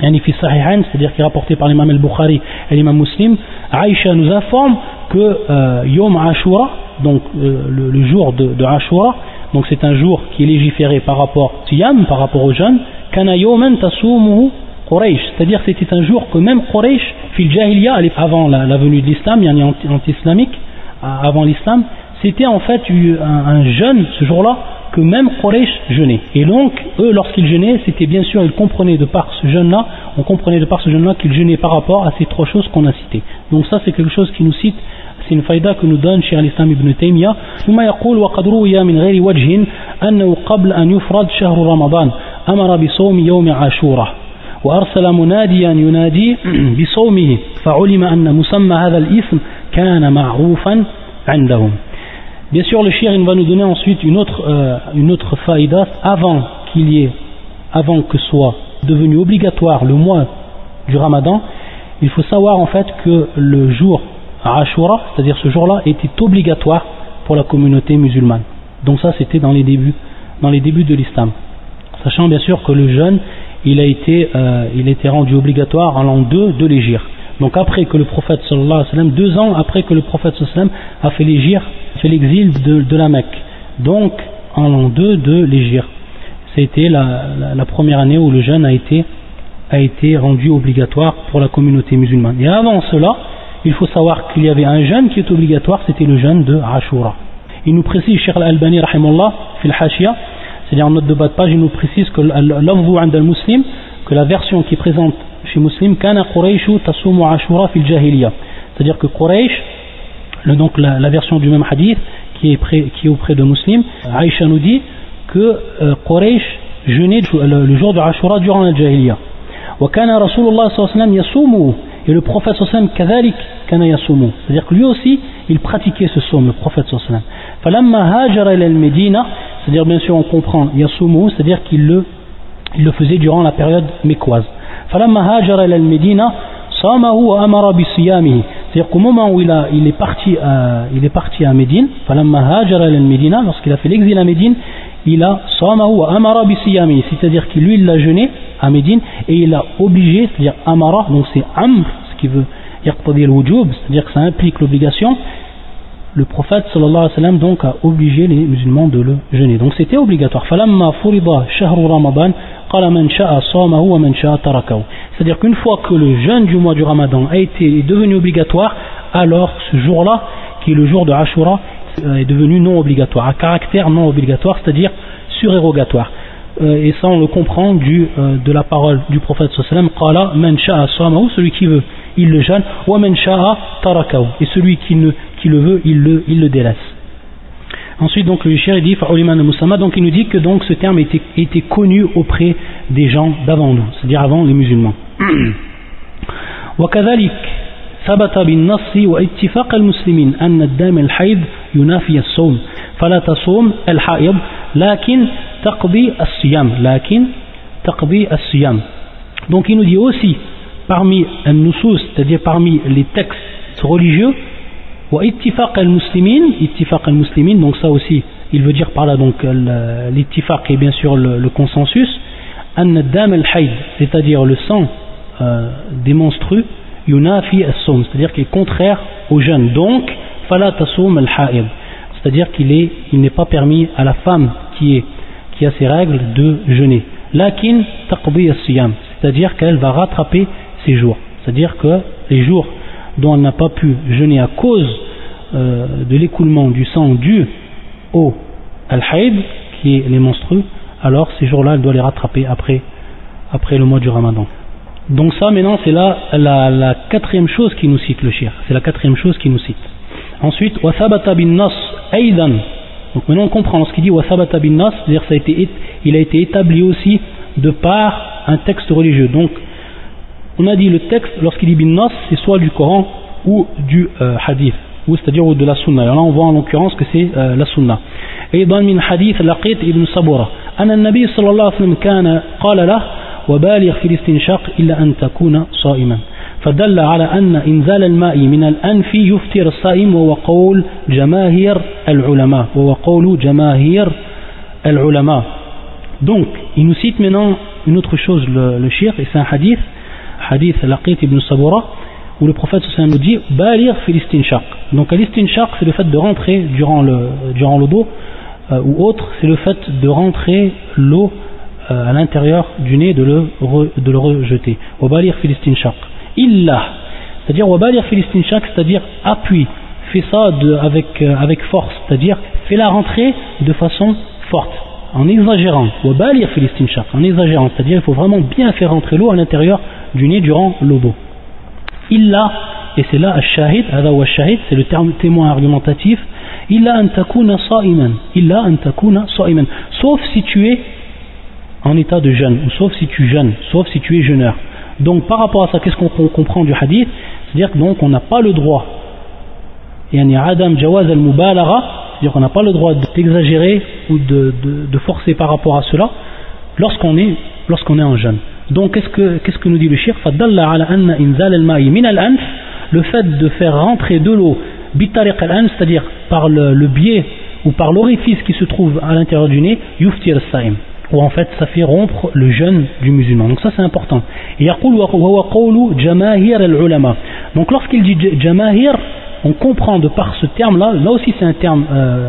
c'est-à-dire qui est rapporté par l'imam al-Bukhari et l'imam muslim, Aïcha nous informe que euh, Yom Ashura, donc euh, le, jour de, de Ashura, donc c'est un jour qui est légiféré par rapport Tiyam, par rapport aux jeunes, Kana Quraysh, c'est-à-dire c'était un jour que même Quraysh, fil Jahiliya, avant la, venue de l'islam, yani anti-islamique, avant l'islam, c'était en fait un, jeûne ce jour-là que même Quraysh jeûnait. Et donc, eux, lorsqu'ils jeûnaient, c'était bien sûr, ils comprenaient de par ce jeûne-là, on comprenait de par ce jeûne-là qu'ils jeûnaient par rapport à ces trois choses qu'on a citées. Donc ça, c'est quelque chose qui nous cite c'est une faïda que nous donne chez l'islam ibn Taymiyyah ثم يقول وقد روي من غير وجه أنه قبل أن يفرض شهر رمضان أمر بصوم يوم عاشوراء وأرسل مناديا ينادي بصومه فعلم أن مسمى هذا الاسم كان معروفا عندهم Bien sûr, le shir va nous donner ensuite une autre, euh, une faïda avant qu'il y ait, avant que soit devenu obligatoire le mois du ramadan. Il faut savoir en fait que le jour Ashura, c'est-à-dire ce jour-là, était obligatoire pour la communauté musulmane. Donc ça, c'était dans les débuts, de l'islam. Sachant bien sûr que le jeûne, il a été, euh, il a été rendu obligatoire en l'an 2 de l'Égir. Donc après que le prophète sallallahu alayhi wa sallam, deux ans après que le prophète sallallahu a fait l'Égir, fait l'exil de, la Mecque. Donc en l'an 2 de l'Égir. C'était la, la, première année où le jeûne a été, rendu obligatoire pour la communauté musulmane. Et avant cela, il faut savoir qu'il y avait un jeûne qui est obligatoire, c'était le jeûne de Ashura. Il nous précise, Cheikh Al-Albani, fil hashia, c'est-à-dire en note de bas de page, il nous précise que muslim que la version qui présente chez Muslim, kana Qurayshu tasumu Ashura fil jahiliya. C'est-à-dire que Quraysh, donc la, version du même hadith, qui est, qui est auprès de Muslim, Aïcha nous dit que euh, Quraysh jeûnait le, jour de Ashura durant la jahiliya. وكان رسول الله صلى الله عليه وسلم يصومه et le prophète sallam كذلك كان يصومه c'est-à-dire que lui aussi il pratiquait ce somme le prophète sallam فلما هاجر إلى المدينة c'est-à-dire bien sûr on comprend يصومه c'est-à-dire qu'il le, il le faisait durant la période mécoise فلما هاجر إلى المدينة صامه وأمر بصيامه c'est-à-dire qu'au moment où il, a, il, est parti à, il est parti à Médine فلما هاجر إلى المدينة lorsqu'il a fait l'exil à Médine il a صامه وأمر بصيامه c'est-à-dire qu'il lui il l'a jeûné à Médine et il a obligé, c'est-à-dire Amara, donc c'est Amr, ce qui veut dire wujub, c'est-à-dire que ça implique l'obligation. le prophète sallallahu alayhi wa sallam donc a obligé les musulmans de le jeûner. Donc c'était obligatoire. C'est-à-dire qu'une fois que le jeûne du mois du Ramadan a été devenu obligatoire, alors ce jour-là, qui est le jour de Ashura, euh, est devenu non obligatoire, à caractère non obligatoire, c'est-à-dire surérogatoire. Euh, et ça on le comprend du, euh, de la parole du prophète sallam qala man sha'a celui qui veut il le jeûne wa et celui qui, ne, qui le veut il le, il le délaisse ensuite donc le cher dit donc il nous dit que donc ce terme était, était connu auprès des gens d'avant nous c'est-à-dire avant les musulmans وكذلك ثبت بالنص واتفاق المسلمين أن الدم الحيض ينافي الصوم فلا تصوم الحائض لكن taqbi as-siyam, lakin taqbi as-siyam. Donc il nous dit aussi, parmi un nusus, c'est-à-dire parmi les textes religieux, ittifaq al-muslimin, ittifaq al-muslimin, donc ça aussi, il veut dire par là donc l'ittifaq est bien sûr le, consensus, al-hayd, c'est-à-dire le sang euh, des monstrues, yunafi as-sawm, c'est-à-dire qu'il est contraire au jeûne. Donc, fala tasum al-haid, c'est-à-dire qu'il est, il n'est pas permis à la femme qui a ses règles de jeûner. Lakin taqbi siyam c'est-à-dire qu'elle va rattraper ses jours. C'est-à-dire que les jours dont elle n'a pas pu jeûner à cause euh, de l'écoulement du sang dû au al-haïd, qui est les monstrueux, alors ces jours-là, elle doit les rattraper après, après le mois du ramadan. Donc ça maintenant c'est là la, quatrième chose qui nous cite le shir, c'est la quatrième chose qui nous cite. Ensuite, وثبت بالنص أيضا donc maintenant on comprend lorsqu'il dit wasabata bin nas, c'est-à-dire ça a été, il a été établi aussi de par un texte religieux. Donc on a dit le texte lorsqu'il dit bin nas, c'est soit du Coran ou du euh, hadith, ou c'est-à-dire de la sunna. Alors là on voit en l'occurrence que c'est euh, la sunna. أيضا من حديث لقيت ابن صبورة أن النبي صلى الله عليه وسلم كان قال له وبالغ في الاستنشاق إلا أن تكون صائما فدل على أن إنزال الماء من الأنف يفتر الصائم وهو قول جماهير العلماء وهو قول جماهير العلماء donc il nous cite maintenant une autre chose le, le shir et c'est un hadith hadith Laqit ibn Sabura où le prophète nous dit balir fil istinshaq. Donc l'istinshaq c'est le fait de rentrer durant le, durant euh, ou autre c'est le fait de rentrer l'eau euh, à l'intérieur du nez de le, de le rejeter. Wabalir filistinshaq. Illa, c'est-à-dire wabalir filistinshaq, c'est-à-dire appuie, fais ça avec, euh, avec force, c'est-à-dire fais-la rentrer de façon forte, en exagérant. En exagérant, c'est-à-dire il faut vraiment bien faire rentrer l'eau à l'intérieur du nez durant l'obo. Illa, et c'est là, shahid c'est le terme témoin argumentatif, illa an takuna sa'iman, illa an takuna sa'iman, sauf si tu es en état de jeûne, ou sauf si tu jeûnes, sauf si tu es jeûneur. Donc par rapport à ça, qu'est-ce qu'on comprend du hadith? C'est-à-dire qu'on n'a pas le droit, yani adam jawaz al c'est-à-dire qu'on n'a pas le droit d'exagérer ou de, forcer par rapport à cela lorsqu'on est, lorsqu'on est en jeûne. Donc qu'est-ce que, nous dit le shir? Le fait de faire rentrer de l'eau, c'est-à-dire par le, biais ou par l'orifice qui se trouve à l'intérieur du nez, yuftir saim ou en fait ça fait rompre le jeûne du musulman. Donc ça c'est important. Donc lorsqu'il dit jamahir, on comprend de par ce terme-là, là aussi c'est un terme euh,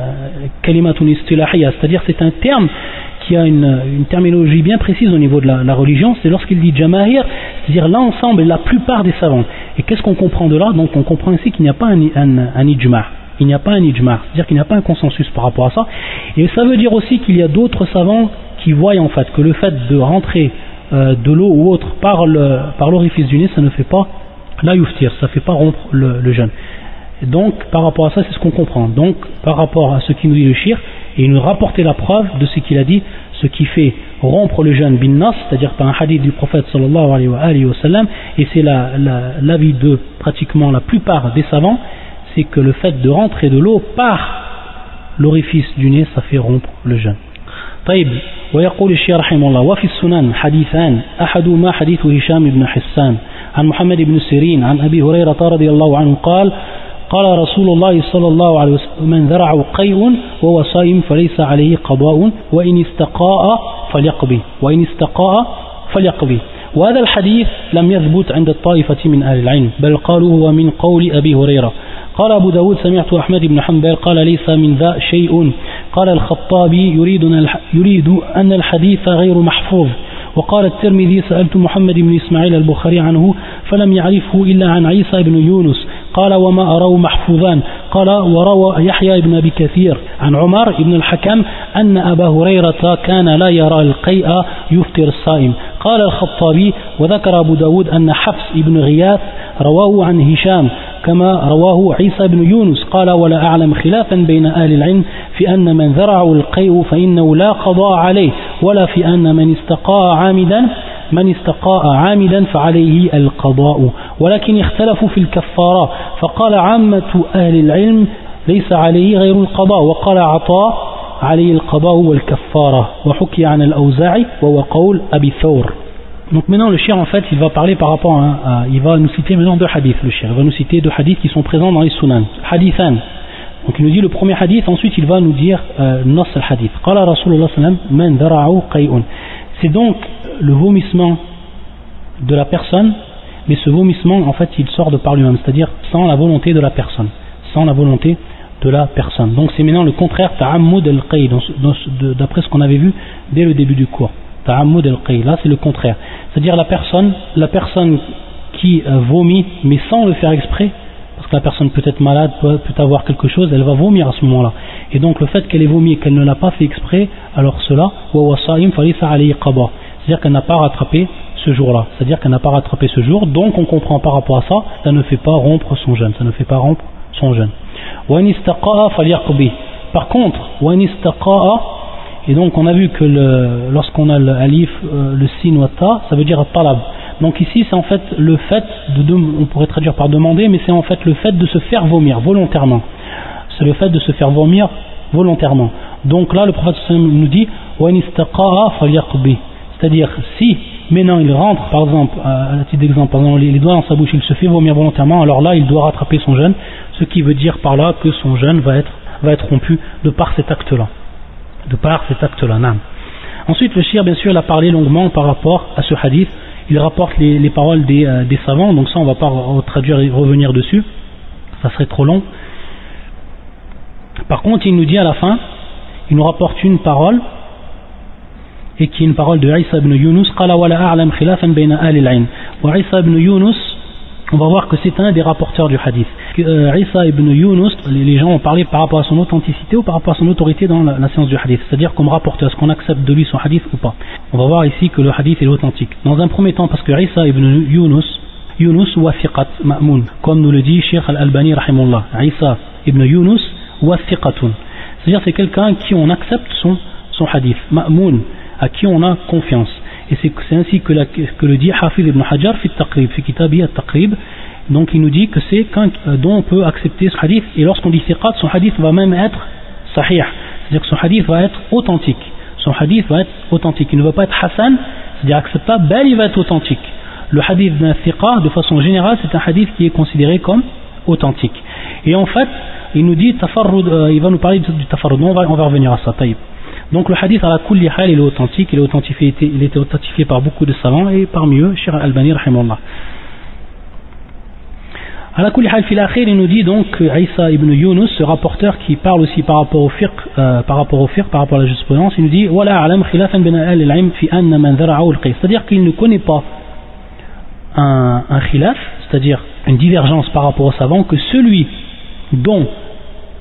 kalimatun c'est-à-dire c'est un terme qui a une, terminologie bien précise au niveau de la, religion, c'est lorsqu'il dit jamahir, c'est-à-dire l'ensemble, la plupart des savants. Et qu'est-ce qu'on comprend de là? Donc on comprend ici qu'il n'y a pas un, un, un ijma' il n'y a pas un ijma, c'est-à-dire qu'il n'y a pas un consensus par rapport à ça. Et ça veut dire aussi qu'il y a d'autres savants qui voient en fait que le fait de rentrer euh, de l'eau ou autre par l'orifice du nez, ça ne fait pas la youftir, ça ne fait pas rompre le jeûne. donc par rapport à ça, c'est ce qu'on comprend. Donc par rapport à ce qui nous dit le shir, et il nous rapportait la preuve de ce qu'il a dit, ce qui fait rompre le jeûne bin nas, c'est-à-dire par un hadith du prophète sallallahu alayhi wa, sallam, et c'est l'avis la, de pratiquement la plupart des savants, c'est que le fait de rentrer de l'eau par l'orifice du nez, ça fait rompre le jeûne. طيب ويقول الشيخ رحمه الله وفي السنن حديثان أحدهما حديث هشام بن حسان عن محمد بن سيرين عن أبي هريرة رضي الله عنه قال قال رسول الله صلى الله عليه وسلم من ذرع قيء وهو صائم فليس عليه قضاء وإن استقاء فليقضي وإن استقاء فليقضي. وهذا الحديث لم يثبت عند الطائفة من أهل العلم بل قالوا هو من قول أبي هريرة. قال أبو داود سمعت أحمد بن حنبل قال ليس من ذا شيء. قال الخطابي يريد, يريد أن الحديث غير محفوظ. وقال الترمذي سألت محمد بن إسماعيل البخاري عنه فلم يعرفه إلا عن عيسى بن يونس قال وما أراه محفوظان. قال وروى يحيى بن أبي كثير عن عمر بن الحكم أن أبا هريرة كان لا يرى القيء يفطر الصائم. قال الخطابي وذكر أبو داود أن حفص بن غياث رواه عن هشام كما رواه عيسى بن يونس. قال ولا أعلم خلافا بين أهل العلم في أن من ذرعه القيء فإنه لا قضاء عليه ولا في أن من استقاء عامدا من استقاء عامدا فعليه القضاء ولكن اختلفوا في الكفارة فقال عامة أهل العلم ليس عليه غير القضاء وقال عطاء عليه القضاء والكفارة وحكي عن الأوزاعي وهو قول أبي ثور Donc maintenant le shir en fait il va parler par rapport à, il va nous citer maintenant deux hadiths le shir, il va nous citer deux hadiths qui sont présents dans les sunan. Hadithan. Donc il nous dit le premier hadith, ensuite il va nous dire euh, nos hadith. Qala Rasulullah sallam man dara'u qay'un. C'est donc le vomissement de la personne, mais ce vomissement en fait il sort de par lui-même, c'est-à-dire sans la volonté de la personne, sans la volonté de la personne. Donc c'est maintenant le contraire ta'ammud al-qay d'après ce qu'on avait vu dès le début du cours. Ta'ammud al Là, c'est le contraire. C'est-à-dire la personne, la personne qui euh, vomit, mais sans le faire exprès, la personne peut être malade, peut, avoir quelque chose, elle va vomir à ce moment-là. Et donc le fait qu'elle ait vomi et qu'elle ne l'a pas fait exprès, alors cela, c'est-à-dire qu'elle n'a pas rattrapé ce jour-là. C'est-à-dire qu'elle n'a pas rattrapé ce jour, donc on comprend par rapport à ça, ça ne fait pas rompre son jeûne. Ça ne fait pas rompre son jeûne. Par contre, et donc on a vu que lorsqu'on a le alif, euh, le sin ou ça veut dire talab. Donc ici c'est en fait le fait, de, on pourrait traduire par demander, mais c'est en fait le fait de se faire vomir volontairement. C'est le fait de se faire vomir volontairement. Donc là le prophète nous dit c'est-à-dire si maintenant il rentre par exemple, à titre d'exemple, les doigts dans sa bouche, il se fait vomir volontairement, alors là il doit rattraper son jeûne, ce qui veut dire par là que son jeûne va être, va être rompu de par cet acte-là de par cet acte-là. Ensuite, le shir, bien sûr, il a parlé longuement par rapport à ce hadith Il rapporte les, paroles euh, des, savants, donc ça, on ne va pas traduire et revenir dessus. Ça serait trop long. Par contre, il nous dit à la fin, il nous rapporte une parole, et qui est une parole de Isa ibn Yunus قال ولا أعلم خلافا بين آل العلم وعيسى ibn Yunus on va voir que c'est un des rapporteurs du hadith. Euh, Isa ibn Yunus, les gens ont parlé par rapport à son authenticité ou par rapport à son autorité dans la, science du hadith, c'est-à-dire comme rapporteur, est-ce qu'on accepte de lui son hadith ou pas? On va voir ici que le hadith est authentique. Dans un premier temps, parce que Isa ibn Yunus, Yunus wa ma'mun, comme nous le dit Sheikh al-Albani rahimullah. Isa ibn Yunus wa C'est-à-dire c'est quelqu'un qui on accepte son, son hadith, ma'mun, à qui on a confiance. Et c'est ainsi que, le dit Hafiz ibn Hajar fi taqrib, fi kitabi taqrib donc il nous dit que c'est quand euh, dont on peut accepter ce hadith et lorsqu'on dit thiqat, son hadith va même être sahih, c'est-à-dire que son hadith va être authentique. Son hadith va être authentique, il ne va pas être hassan, c'est-à-dire acceptable, bel il va être authentique. Le hadith d'un thiqa, de façon générale, c'est un hadith qui est considéré comme authentique. Et en fait, il nous dit euh, il va nous parler du tafarrud, on on va revenir à ça, taïb. Donc le hadith à la kulli est authentique, il est authentifié, il authentifié par beaucoup de savants et parmi eux, Shir al-Albani, rahimahullah. À la kulli hal, il nous dit donc Isa ibn Yunus, ce rapporteur qui parle aussi par rapport au fiqh, euh, par rapport au par rapport à la jurisprudence, il nous dit c'est-à-dire qu'il ne connaît pas un, un khilaf, c'est-à-dire une divergence par rapport aux savants, que celui dont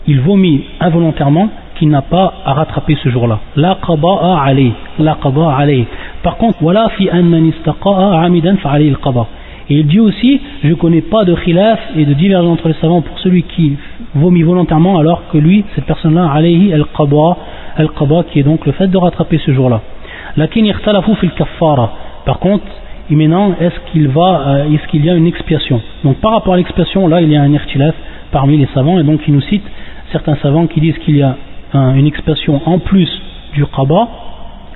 il vomit involontairement qui n'a pas à rattraper ce jour-là. La qada'a alayh. La qada'a alayh. Par contre, voilà fi an man istaqa'a amidan fa alayhi al-qada'. Et il dit aussi, je ne connais pas de khilaf et de divergence entre les savants pour celui qui vomit volontairement alors que lui, cette personne-là, alayhi al-qada, al-qada qui est donc le fait de rattraper ce jour-là. Lakin ikhtalafu fil kaffara. Par contre, maintenant, est-ce qu'il va, euh, est-ce qu'il y a une expiation? Donc par rapport à l'expiation, là, il y a un ikhtilaf parmi les savants et donc il nous cite certains savants qui disent qu'il y a une expiation en plus du qaba,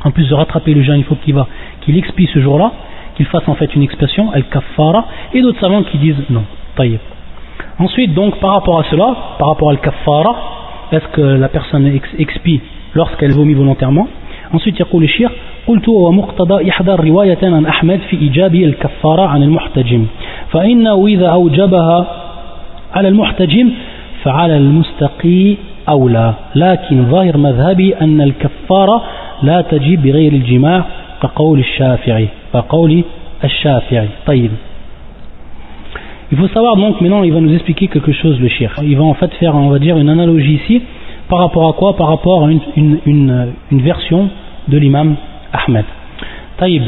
en plus de rattraper le jeûne, il faut qu'il va, qu'il expie ce jour-là, qu'il fasse en fait une expiation, al-kaffara, et d'autres savants qui disent non. Taïb. Ensuite, donc, par rapport à cela, par rapport al kaffara, est-ce que la personne expie lorsqu'elle vomit volontairement Ensuite, يقول الشيخ قلت ومقتضى إحدى الروايتين عن أحمد في إيجاب الكفارة عن المحتجم فإنه إذا أوجبها على المحتجم فعلى المستقي أولى لكن ظاهر مذهبي أن الكفارة لا تجيب بغير الجماع كقول الشافعي كقول الشافعي طيب Il faut savoir donc maintenant il va nous expliquer quelque chose le shir. Il va en fait faire on va dire une analogie ici par rapport à quoi Par rapport à une, une, une, une version de l'imam Ahmed. Taïb.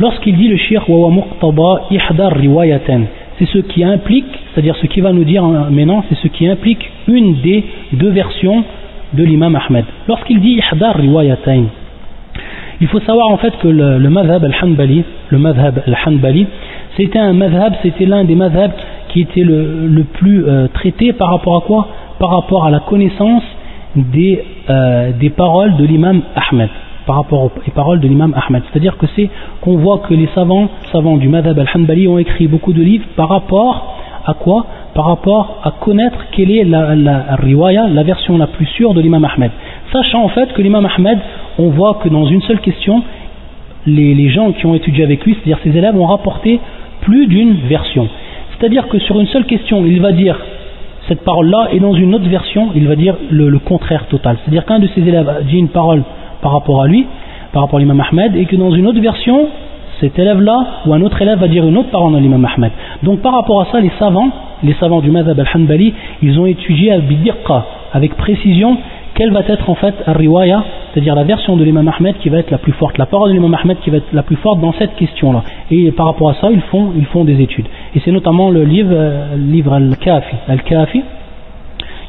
Lorsqu'il dit le shir wa muqtada ihdar riwayatan c'est ce qui implique, c'est-à-dire ce qui va nous dire maintenant, c'est ce qui implique une des deux versions de l'imam Ahmed. Lorsqu'il dit ihdar riwayatayn, il faut savoir en fait que le, le al-hanbali, le al-hanbali, c'était un madhab, c'était l'un des madhabs qui était le, le plus euh, traité par rapport à quoi? Par rapport à la connaissance des, euh, des paroles de l'imam Ahmed par rapport aux paroles de l'imam Ahmed. C'est-à-dire que c'est qu'on voit que les savants, savants du madhab al-Hanbali ont écrit beaucoup de livres par rapport à quoi? Par rapport à connaître quelle est la, riwaya, la version la plus sûre de l'imam Ahmed. Sachant en fait que l'imam Ahmed, on voit que dans une seule question, les, les gens qui ont étudié avec lui, c'est-à-dire ses élèves, ont rapporté plus d'une version. C'est-à-dire que sur une seule question, il va dire cette parole-là, et dans une autre version, il va dire le, le contraire total. C'est-à-dire qu'un de ses élèves dit une parole par rapport à lui, par rapport à l'imam Ahmed, et que dans une autre version, cet élève-là ou un autre élève va dire une autre parole à l'imam Ahmed. Donc par rapport à ça, les savants, les savants du madhab al-Hanbali, ils ont étudié avec précision quelle va être en fait riwaya, c'est-à-dire la version de l'imam Ahmed qui va être la plus forte, la parole de l'imam Ahmed qui va être la plus forte dans cette question-là. Et par rapport à ça, ils font, ils font des études. Et c'est notamment le livre, euh, livre Al-Kafi, Al-Kafi,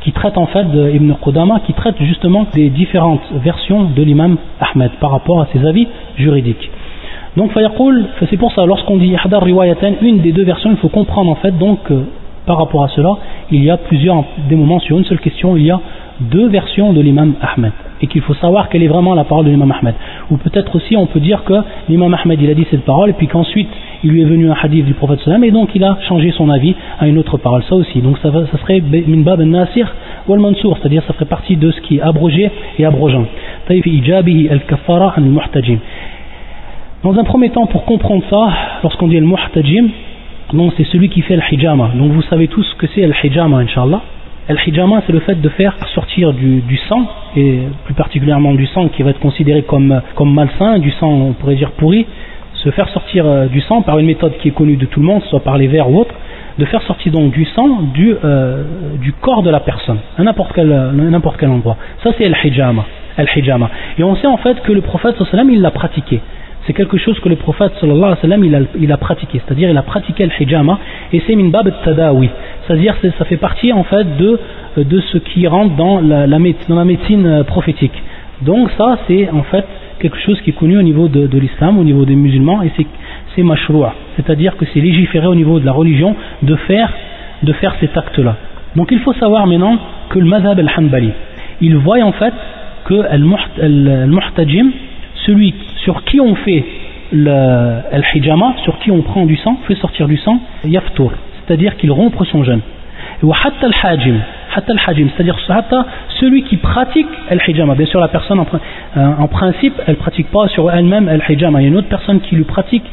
qui traite en fait Ibn Qudama, qui traite justement des différentes versions de l'imam Ahmed par rapport à ses avis juridiques. Donc c'est pour ça, lorsqu'on dit Ihdar Riwayatan, une des deux versions, il faut comprendre en fait donc euh, par rapport à cela, il y a plusieurs, des moments sur une seule question, il y a deux versions de l'imam Ahmed et qu'il faut savoir quelle est vraiment la parole de l'imam Ahmed. Ou peut-être aussi on peut dire que l'imam Ahmed il a dit cette parole et puis qu'ensuite il lui est venu un hadith du prophète sallam et donc il a changé son avis à une autre parole. Ça aussi, donc ça, serait min bab nasir ou al-mansour, c'est-à-dire ça ferait partie de ce qui est abrogé et abrogeant. Dans un premier temps, pour comprendre ça, lorsqu'on dit al-muhtajim, c'est celui qui fait al-hijama. Donc vous savez tous ce que c'est al-hijama, inshallah. Al-hijama, c'est le fait de faire sortir du, sang, et plus particulièrement du sang qui va être considéré comme, comme malsain, du sang, on pourrait dire pourri, se faire sortir euh, du sang par une méthode qui est connue de tout le monde, soit par les vers ou autre, de faire sortir donc du sang du, euh, du corps de la personne, à n'importe quel, n'importe quel endroit. Ça, c'est Al-hijama. Al-hijama. Et on sait en fait que le prophète il l'a pratiqué. C'est quelque chose que le prophète sallallahu alayhi wa sallam il a, il a pratiqué. C'est-à-dire il a pratiqué al-hijama et c'est min bab tadawi. C'est-à-dire ça fait partie en fait de, de ce qui rentre dans la, médecine euh, prophétique. Donc ça c'est en fait quelque chose qui est connu au niveau de, l'islam, au niveau des musulmans et c'est mashroua. C'est-à-dire que c'est légiféré au niveau de la religion de faire, de faire cet acte-là. Donc il faut savoir maintenant que le madhab al-hanbali, il voit en fait que al-muhtajim, celui sur qui on fait le hijama, sur qui on prend du sang, fait sortir du sang, yaftur, c'est-à-dire qu'il rompt son jeûne. C'est-à-dire celui qui pratique al-hijama. Bien sûr, la personne en, euh, principe, elle ne pratique pas sur elle-même al-hijama. Il y a une autre personne qui lui pratique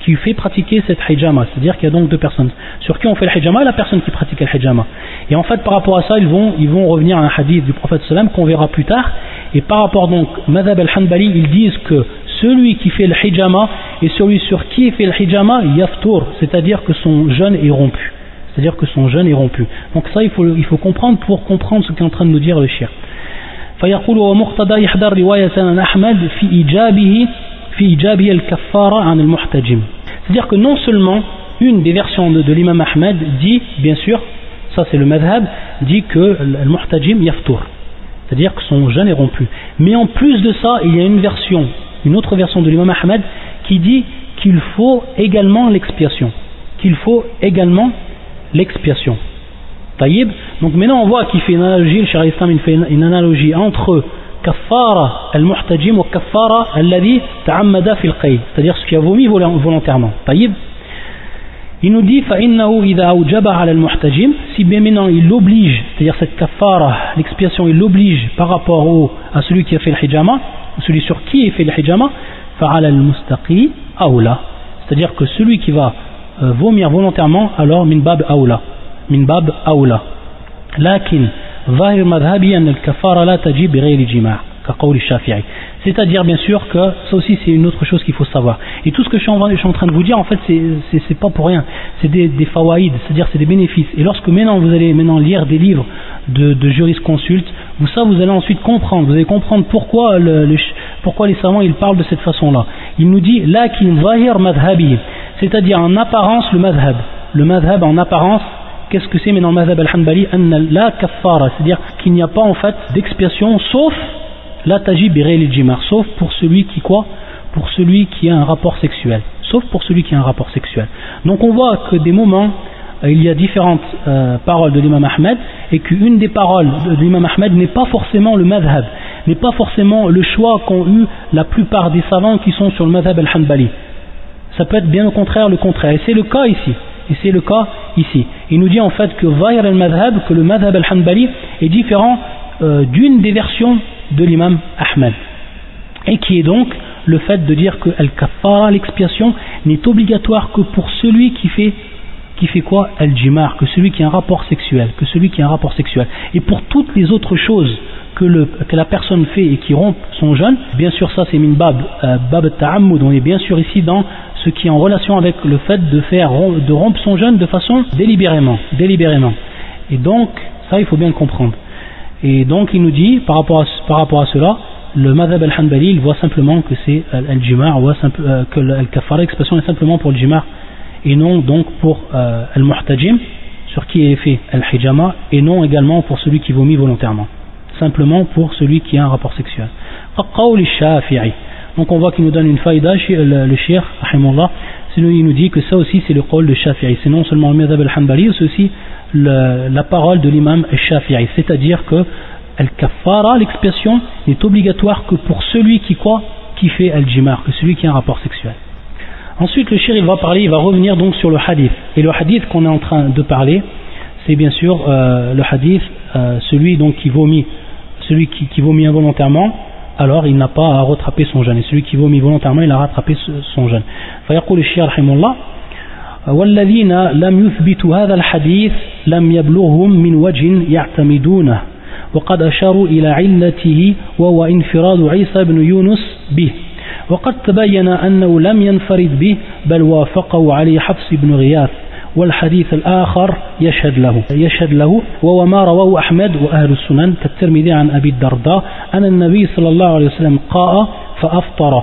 qui fait pratiquer cette hijama, c'est-à-dire qu'il y a donc deux personnes. Sur qui on fait le hijama la personne qui pratique le hijama. Et en fait, par rapport à ça, ils vont, ils vont revenir à un hadith du prophète qu'on verra plus tard. Et par rapport donc, Madhab al-Hanbali, ils disent que celui qui fait le hijama et celui sur qui il fait le hijama, yaftour, c'est-à-dire que son jeûne est rompu. C'est-à-dire que son jeûne est rompu. Donc ça, il faut, il faut comprendre pour comprendre ce qu'est en train de nous dire le shir. فيقول ومقتضى يحضر رواية عن أحمد في إيجابه c'est-à-dire que non seulement une des versions de, l'imam Ahmed dit, bien sûr, ça c'est le madhab, dit que le muhtajim yaftur, c'est-à-dire que son jeûne est rompu. Mais en plus de ça, il y a une version, une autre version de l'imam Ahmed qui dit qu'il faut également l'expiation, qu'il faut également l'expiation. Taïb. Donc maintenant on voit qu'il fait une analogie, le Shah Islam il fait une analogie entre كفارة المحتجم وكفارة الذي تعمد في القيد c'est-à-dire ce qui a vomi volontairement طيب il nous dit فإنه إذا أوجب على المحتجم si bien maintenant il l'oblige c'est-à-dire cette kafara l'expiation il l'oblige par rapport au, à celui qui a fait le hijama celui sur qui il fait le hijama فعلى المستقي أولى c'est-à-dire que celui qui va euh, vomir volontairement alors min bab أولى min bab أولى لكن c'est-à-dire bien sûr que ça aussi c'est une autre chose qu'il faut savoir et tout ce que je suis, en, train de vous dire en fait c'est pas pour rien c'est des, des fawaïd c'est-à-dire c'est des bénéfices et lorsque maintenant vous allez maintenant lire des livres de, de jurisconsulte vous ça vous allez ensuite comprendre. Vous allez comprendre pourquoi, le, pourquoi les savants ils parlent de cette façon là il nous dit lakin zahir madhabi c'est-à-dire en apparence le madhab le madhab en apparence Qu'est-ce que c'est mais le mazhab al-hanbali La kaffara, c'est-à-dire qu'il n'y a pas en fait d'expiation sauf la tajib jimar, sauf pour celui qui quoi? Pour celui qui a un rapport sexuel. Sauf pour celui qui a un rapport sexuel. Donc on voit que des moments, il y a différentes euh, paroles de l'imam Ahmed et qu'une des paroles de l'imam Ahmed n'est pas forcément le madhab, n'est pas forcément le choix qu'ont eu la plupart des savants qui sont sur le mazhab al-hanbali. Ça peut être bien au contraire le contraire. Et c'est le cas ici. Et c'est le cas ici. Il nous dit en fait que que le Madhab al-Hanbali est différent euh, d'une des versions de l'imam Ahmed. Et qui est donc le fait de dire que al-Kaffara, l'expiation, n'est obligatoire que pour celui qui fait qui fait quoi Al-Jimar, que celui qui a un rapport sexuel, que celui qui a un rapport sexuel. Et pour toutes les autres choses que, la personne fait et qui rompt son jeûne, bien sûr ça c'est min bab, euh, on est bien sûr ici dans ce qui est en relation avec le fait de faire de rompre son jeûne de façon délibérément, délibérément. Et donc, ça il faut bien le comprendre. Et donc il nous dit, par rapport à, par rapport à cela, le madhab al-hanbali, il voit simplement que c'est al-jimar, euh, que al-kafara, l'expression est simplement pour le jimar, et non donc pour euh, al-muhtajim, sur qui est fait al-hijama, et non également pour celui qui vomit volontairement. Simplement pour celui qui a un rapport sexuel. Donc on voit qu'il nous donne une faïda, le, le shir, sinon il nous dit que ça aussi c'est le col de Shafi'i. C'est non seulement le madhab al-Hanbali, c'est aussi la parole de l'imam al-Shafi'i. C'est-à-dire que al-kaffara, l'expiation, n'est obligatoire que pour celui qui quoi Qui fait al-jimar, que celui qui a un rapport sexuel. Ensuite le shir il va parler, il va revenir donc sur le hadith. Et le hadith qu'on est en train de parler, c'est bien sûr euh, le hadith, euh, celui donc qui vomit, celui qui, qui vomit involontairement, alors il n'a pas à rattraper son jeûne. Et celui qui vomit volontairement, il a rattrapé son jeûne. فيقول الشيخ رحمه الله والذين لم يثبتوا هذا الحديث لم يبلغهم من وجه يعتمدونه وقد أشاروا إلى علته وهو انفراد عيسى بن يونس به وقد تبين أنه لم ينفرد به بل وافقه عليه حفص بن غياث والحديث الآخر يشهد له. يشهد له وهو ما رواه أحمد وأهل السنن كالترمذي عن أبي الدرداء أن النبي صلى الله عليه وسلم قاء فأفطر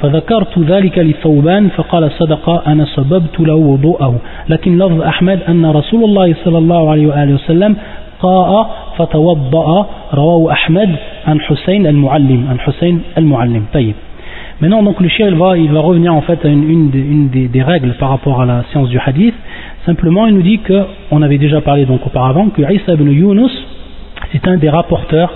فذكرت ذلك لثوبان فقال صدق أنا سببت له وضوءه. لكن لفظ أحمد أن رسول الله صلى الله عليه وآله وسلم قاء فتوضأ رواه أحمد عن حسين المعلم عن حسين المعلم. طيب. Maintenant, donc, le shir, il va, revenir en fait à une, des, règles par rapport à la science du hadith. Simplement, il nous dit que, on avait déjà parlé auparavant, que Isa ibn Yunus, c'est un des rapporteurs,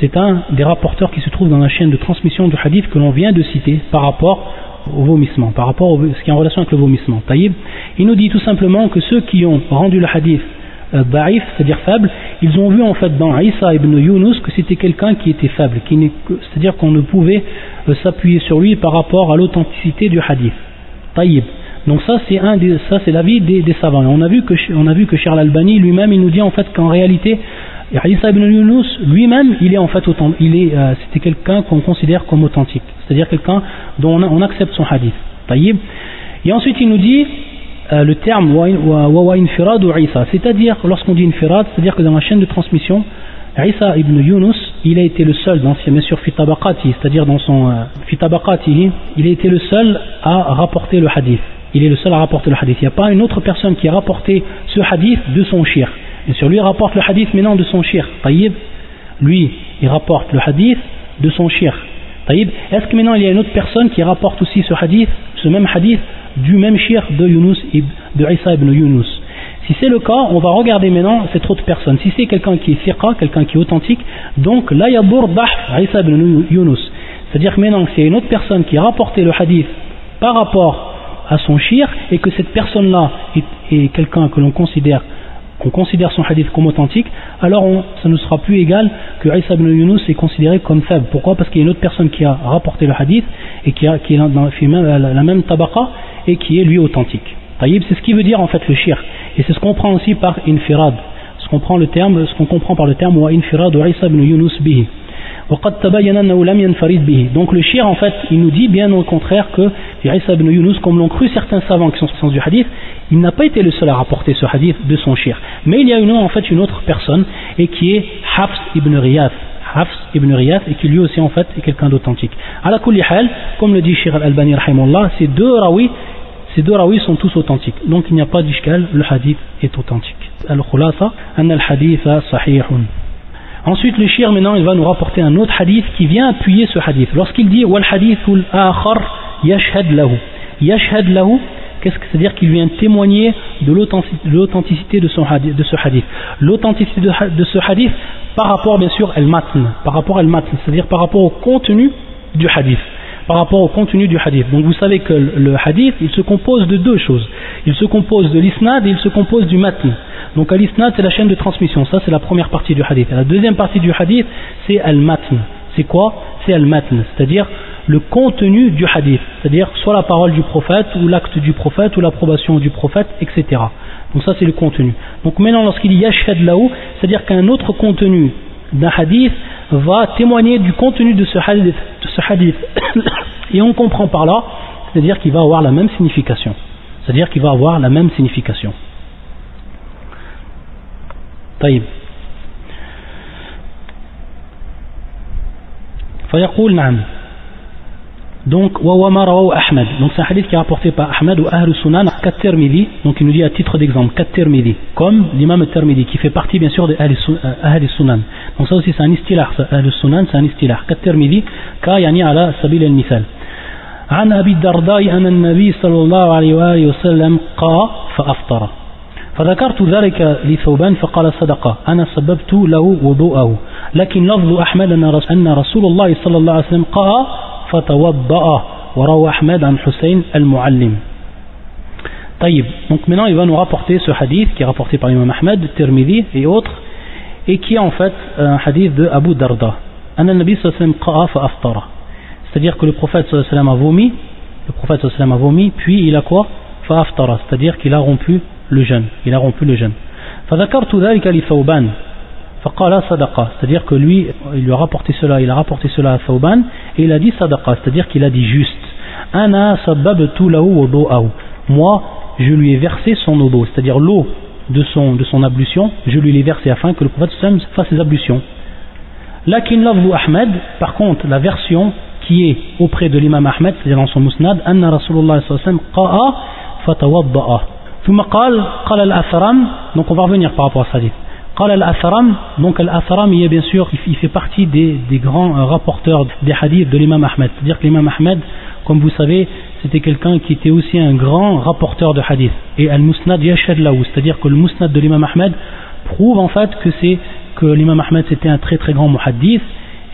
c'est un des rapporteurs qui se trouve dans la chaîne de transmission du hadith que l'on vient de citer par rapport au vomissement, par rapport à ce qui est en relation avec le vomissement. Taïb, il nous dit tout simplement que ceux qui ont rendu le hadith baif, c'est-à-dire faible, ils ont vu en fait dans Isa ibn Yunus que c'était quelqu'un qui était faible, c'est-à-dire qu'on ne pouvait euh, s'appuyer sur lui par rapport à l'authenticité du hadith. Taïb. Donc ça c'est un des, ça c'est l'avis des, des, savants. On a vu que on a vu que Charles Albani lui-même il nous dit en fait qu'en réalité Isa ibn Yunus lui-même il est en fait autant, il est euh, c'était quelqu'un qu'on considère comme authentique, c'est-à-dire quelqu'un dont on, on, accepte son hadith. Taïb. Et ensuite il nous dit euh, le terme wa infirad ou Isa, c'est-à-dire lorsqu'on dit infirad, c'est-à-dire que dans la chaîne de transmission, Isa ibn Yunus, il a été le seul dans bien sûr fitabaqati, c'est-à-dire dans son euh, fitabaqati, il a été le seul à rapporter le hadith. Il est le seul à rapporter le hadith. Il n'y a pas une autre personne qui a rapporté ce hadith de son shir. Et sur lui, il rapporte le hadith maintenant de son shir. Taïb, lui, il rapporte le hadith de son shir. Est-ce que maintenant il y a une autre personne qui rapporte aussi ce hadith, ce même hadith du même shir de Yunus, de Isa ibn Yunus. Si c'est le cas, on va regarder maintenant cette autre personne. Si c'est quelqu'un qui est fiqa, quelqu'un qui est authentique, donc la yabour Isa ibn Yunus. C'est-à-dire que maintenant, c'est une autre personne qui a rapporté le hadith par rapport à son shir et que cette personne-là est, quelqu'un que l'on considère qu'on considère son hadith comme authentique, alors ça ne sera plus égal que Isa ibn Yunus est considéré comme faible. Pourquoi? Parce qu'il y a une autre personne qui a rapporté le hadith et qui, a, est dans la même tabaqa et qui est lui authentique. C'est ce qui veut dire en fait le shirk. Et c'est ce qu'on comprend aussi par infirad. Ce qu'on prend comprend par le terme wa infirad Isa ibn Yunus bihi. Donc le shir en fait il nous dit bien au contraire que Isa ibn Yunus comme l'ont cru certains savants qui sont sens du hadith il n'a pas été le seul à rapporter ce hadith de son shir mais il y a une, en fait une autre personne et qui est Hafs ibn Riyad Hafs ibn Riyad et qui lui aussi en fait est quelqu'un d'authentique à la comme le dit Shir al-Albani ces deux rawi ces deux sont tous authentiques. Donc il n'y a pas d'ishkal, le hadith est authentique. Al-khulasa, an al-hadith sahihun. Ensuite, le shir, maintenant, il va nous rapporter un autre hadith qui vient appuyer ce hadith. Lorsqu'il dit wal hadith al-akhar yashhad lahu. Yashhad lahu, qu'est-ce que c'est-à-dire qu'il vient témoigner de l'authenticité de, ce hadith? L'authenticité de, ce hadith par rapport, bien sûr, al-matn. Par rapport al-matn, c'est-à-dire par rapport au contenu du hadith par rapport au contenu du hadith. Donc vous savez que le hadith, il se compose de deux choses. Il se compose de l'isnad et il se compose du matn. Donc l'isnad c'est la chaîne de transmission, ça c'est la première partie du hadith. la deuxième partie du hadith c'est al-matn. C'est quoi? C'est al-matn, c'est-à-dire le contenu du hadith, c'est-à-dire soit la parole du prophète ou l'acte du prophète ou l'approbation du prophète, etc. Donc ça c'est le contenu. Donc maintenant lorsqu'il y a yashhad là c'est-à-dire qu'un autre contenu d'un hadith va témoigner du contenu de ce hadith, de ce hadith. et on comprend par là c'est-à-dire qu'il va avoir la même signification c'est-à-dire qu'il va avoir la même signification طيب فيقول نعم donc, wa Ahmed. Donc, c'est un hadith qui est rapporté par Ahmed ou Ahl Sunan kat Tirmidhi. Donc, il nous dit à titre d'exemple, kat Tirmidhi. Comme l'imam Tirmidhi, qui fait partie, bien sûr, de Ahl euh, Sunan. Donc, ça aussi, c'est un istilah. Ahl Sunan, c'est un istilah. Kat Tirmidhi, ka yani ala sabil al-misal. عن أبي الدرداء أن النبي صلى الله عليه وآله وسلم قا فأفطر. فذكرت ذلك لثوبان فقال صدقة أنا سببت له وضوءه. لكن لفظ أحمد أن رسول الله صلى الله عليه وسلم قا فتوضأ. وروى أحمد عن حسين المعلم. طيب donc maintenant il va nous rapporter ce hadith qui est rapporté par Imam Ahmed, Tirmidhi et autres et qui est en fait un hadith de Abu Darda. أن النبي صلى الله عليه وسلم قرأ فأفطر c'est-à-dire que le prophète صلى الله عليه وسلم a vomi le prophète صلى الله عليه وسلم a vomi puis il a quoi فأفطر c'est-à-dire qu'il a rompu le jeûne il a rompu le jeûne فذكرت ذلك لثوبان فقال صدقة c'est-à-dire que lui il lui a rapporté cela il a rapporté cela à Thawban et il a dit صدقة c'est-à-dire qu'il a dit juste أنا سببت له وضوءه moi je lui ai versé son eau c'est-à-dire l'eau de son, de son ablution je lui l'ai versé afin que le prophète fasse ses ablutions Lakin lafzu Ahmed, par contre, la version qui est auprès de l'imam Ahmed, c'est-à-dire dans son musnad, Anna Rasulullah sallallahu alayhi wa sallam qa'a fatawadda'a. ثم قال قال الأثرم donc on va revenir par rapport à ce hadith قال الأثرم donc الأثرم il est bien sûr il fait partie des, des grands euh, rapporteurs des hadiths de l'imam Ahmed c'est-à-dire que l'imam Ahmed comme vous savez c'était quelqu'un qui était aussi un grand rapporteur de hadith et al-musnad yashad lahu c'est-à-dire que le musnad de l'imam Ahmed prouve en fait que c'est que l'imam Ahmed c'était un très très grand muhaddith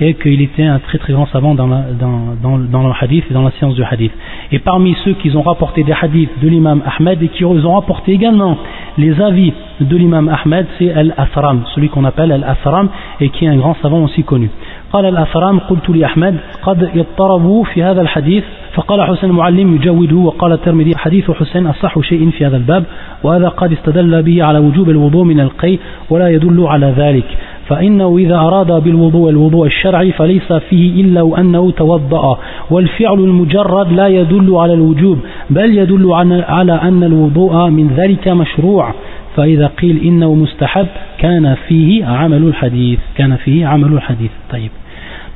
et qu'il était un très très grand savant dans, dans, dans, le hadith et dans la science du hadith. Et parmi ceux qui ont rapporté des hadiths de l'imam Ahmed et qui ont rapporté également les avis de l'imam Ahmed, c'est Al-Athram, celui qu'on appelle Al-Athram et qui est un grand savant aussi connu. قال الأثرام قلت لأحمد قد يضطربوا في هذا الحديث فقال حسين المعلم يجوده وقال الترمذي حديث حسين أصح شيء في هذا الباب وهذا قد استدل به على وجوب الوضوء من القي ولا يدل على ذلك فإنه إذا أراد بالوضوء الوضوء الشرعي فليس فيه إلا أنه توضأ. والفعل المجرد لا يدل على الوجوب بل يدل على أن الوضوء من ذلك مشروع. فإذا قيل إنه مستحب كان فيه عمل الحديث كان فيه عمل الحديث. طيب.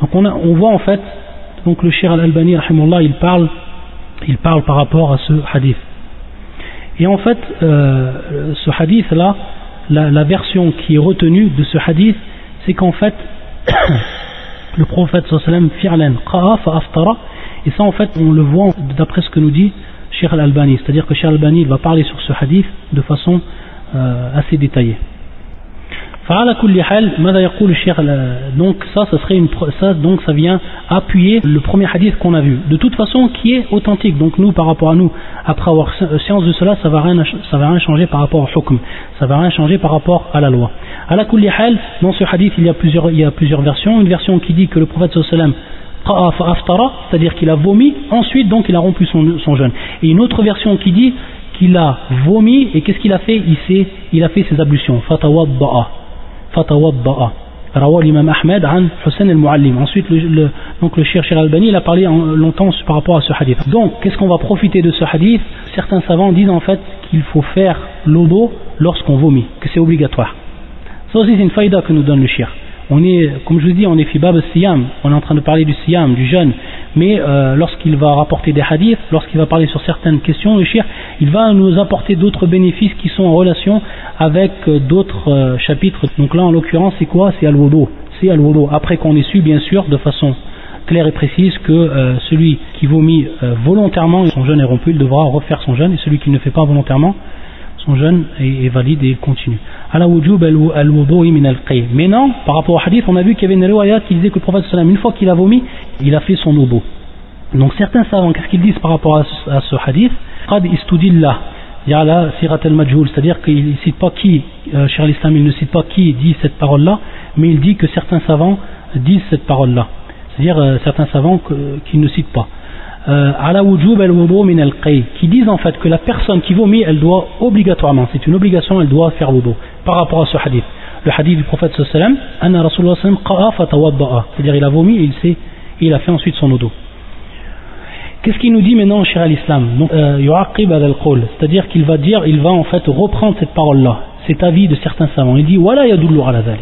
Donc on, a, on voit en fait donc le Shir al-Albani il parle il parle par rapport à ce hadith. Et en fait euh, ce hadith là la, version qui est retenue de ce hadith c'est qu'en fait le prophète sallam fi'lan qa'a aftara et ça en fait on le voit d'après ce que nous dit Shir al-Albani c'est-à-dire que Shir al-Albani va parler sur ce hadith de façon euh, assez détaillé. Donc ça, ça serait une, ça, donc ça vient appuyer le premier hadith qu'on a vu. De toute façon, qui est authentique. Donc nous, par rapport à nous, après avoir science de cela, ça va rien, ça va rien changer par rapport au hukm. Ça va rien changer par rapport à la loi. À la dans ce hadith, il y a plusieurs, il y a plusieurs versions. Une version qui dit que le prophète sallam c'est-à-dire qu'il a vomi, ensuite donc il a rompu son, son jeûne. Et une autre version qui dit il a vomi et qu'est-ce qu'il a fait? Il, il a fait ses ablutions. Fatawadda'a. Fatawadda'a. Rawa. Ensuite, le, donc le al-Bani, il a parlé longtemps par rapport à ce hadith. Donc, qu'est-ce qu'on va profiter de ce hadith? Certains savants disent en fait qu'il faut faire l'odo lorsqu'on vomit, que c'est obligatoire. Ça aussi, une faïda que nous donne le Shir on est, comme je vous dis, on est fibab siyam, on est en train de parler du siyam, du jeûne, mais euh, lorsqu'il va rapporter des hadiths, lorsqu'il va parler sur certaines questions, le shir, il va nous apporter d'autres bénéfices qui sont en relation avec euh, d'autres euh, chapitres. Donc là, en l'occurrence, c'est quoi? C'est al-wudu. C'est al-wudu. Après qu'on ait su, bien sûr, de façon claire et précise que celui qui vomit volontairement, son jeûne est rompu, il devra refaire son jeûne, et celui qui ne fait pas volontairement, son jeûne est, valide et il continue. Mais non, par rapport au hadith, on a vu qu'il y avait une riwayat qui disait que le prophète une fois qu'il a vomi, il a fait son wudu. Donc certains savants, qu'est-ce qu'ils disent par rapport à ce, hadith? Qad istudillah, sirat al-majhul, c'est-à-dire qu'il ne cite pas qui, euh, cher l'islam, il ne cite pas qui dit cette parole-là, mais il dit que certains savants disent cette parole-là. C'est-à-dire euh, certains savants qui ne citent pas. Euh, qui disent en fait que la personne qui vomit elle doit obligatoirement c'est une obligation elle doit faire wudu par rapport à ce hadith le hadith du prophète sallam anna c'est-à-dire il a vomi et il sait il a fait ensuite son wudu Qu'est-ce qu'il nous dit maintenant, cher al-Islam? Euh, al c'est-à-dire qu'il va dire, il va en fait reprendre cette parole-là, cet avis de certains savants. Il dit, voilà yadullu ala dhalik.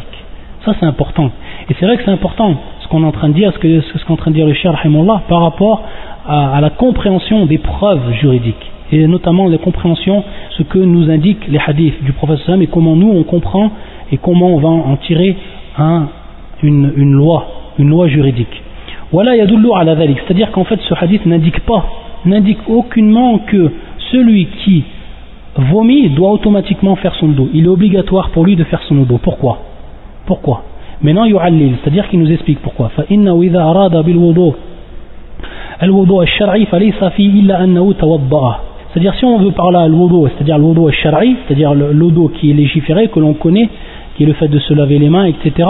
Ça, c'est important. Et c'est vrai que c'est important, ce qu'on est en train de dire, ce qu'est ce qu'en train de dire le cher par rapport à, la compréhension des preuves juridiques et notamment la compréhension ce que nous indiquent les hadiths du prophète et comment nous on comprend et comment on va en tirer un, une, une, loi une loi juridique. Voilà yadullu ala dhalik c'est-à-dire qu'en fait ce hadith n'indique pas n'indique aucunement que celui qui vomit doit automatiquement faire son dos. Il est obligatoire pour lui de faire son dos. Pourquoi? Pourquoi? Maintenant yu'allil c'est-à-dire qu'il nous explique pourquoi c'est-à-dire si on veut parler à l'wudu, c'est-à-dire l'wudu al-shar'i, c'est-à-dire l'odo qui est légiféré, que l'on connaît, qui est le fait de se laver les mains, etc.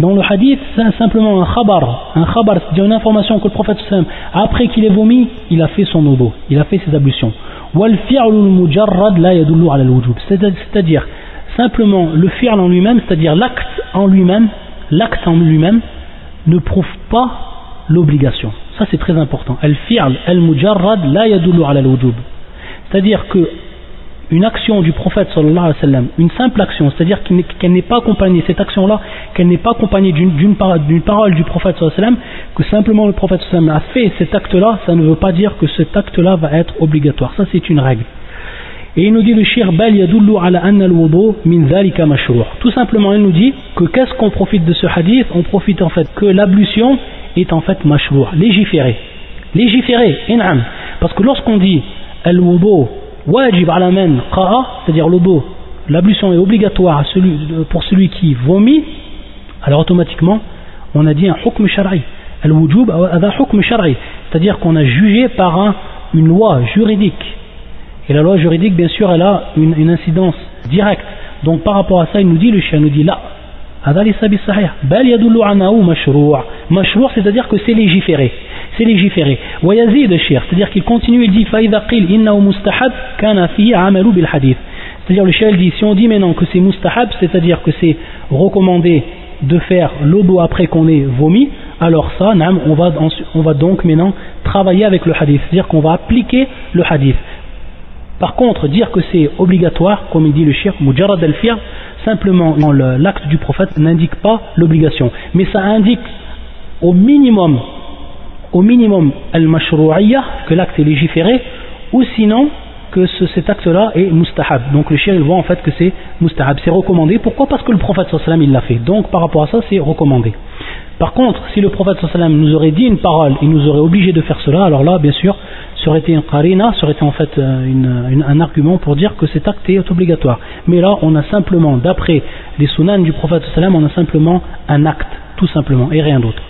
Dans le hadith, c'est simplement un khabar, un khabar, c'est-à-dire une information que le prophète après qu'il ait vomi, il a fait son obo, il a fait ses ablutions. C'est-à-dire, simplement, le fi'l en lui-même, c'est-à-dire l'acte en lui-même, l'acte en lui-même, ne prouve pas l'obligation. Ça c'est très important. Al-fi'l al-mujarrad la yadullu al-wujub. C'est-à-dire que une action du prophète sallallahu alayhi wa une simple action, c'est-à-dire qu'elle n'est pas accompagnée, cette action-là, qu'elle n'est pas accompagnée d'une parole, du prophète sallallahu alayhi wa que simplement le prophète sallallahu alayhi wa a fait cet acte-là, ça ne veut pas dire que cet acte-là va être obligatoire. Ça c'est une règle. Et il nous dit le shir bal yadullu ala anna al min. Tout simplement, il nous dit que qu'est-ce qu'on profite de ce hadith? On profite en fait que l'ablution est en fait mashru', légiféré. Légiféré, in'am. Parce que lorsqu'on dit al-wudu wajib ala man c'est-à-dire l'obo, l'ablution est obligatoire pour celui qui vomit, alors automatiquement, on a dit un hukm shar'i. Al-wujub hukm shar'i. C'est-à-dire qu'on a jugé par une loi juridique et la loi juridique, bien sûr, elle a une, incidence directe. Donc par rapport à ça, il nous dit, le chien nous dit là, c'est-à-dire que c'est légiféré. C'est légiféré. c'est-à-dire qu'il continue, il dit C'est-à-dire le chien dit, si on dit maintenant que c'est mustahab, c'est-à-dire que c'est recommandé de faire l'obo après qu'on ait vomi, alors ça, on on va donc maintenant travailler avec le hadith, c'est-à-dire qu'on va appliquer le hadith. Par contre, dire que c'est obligatoire, comme dit le shir, mujarad al simplement l'acte du prophète n'indique pas l'obligation. Mais ça indique au minimum, au minimum al que l'acte est légiféré, ou sinon que cet acte-là est mustahab. Donc le shir il voit en fait que c'est mustahab, c'est recommandé. Pourquoi? Parce que le prophète sallam il l'a fait. Donc par rapport à ça, c'est recommandé. Par contre, si le prophète sallam nous aurait dit une parole, il nous aurait obligé de faire cela, alors là, bien sûr, ça aurait été un qarina, ça aurait été en fait euh, un argument pour dire que cet acte est obligatoire. Mais là, on a simplement, d'après les sunan du prophète sallam, on a simplement un acte, tout simplement, et rien d'autre.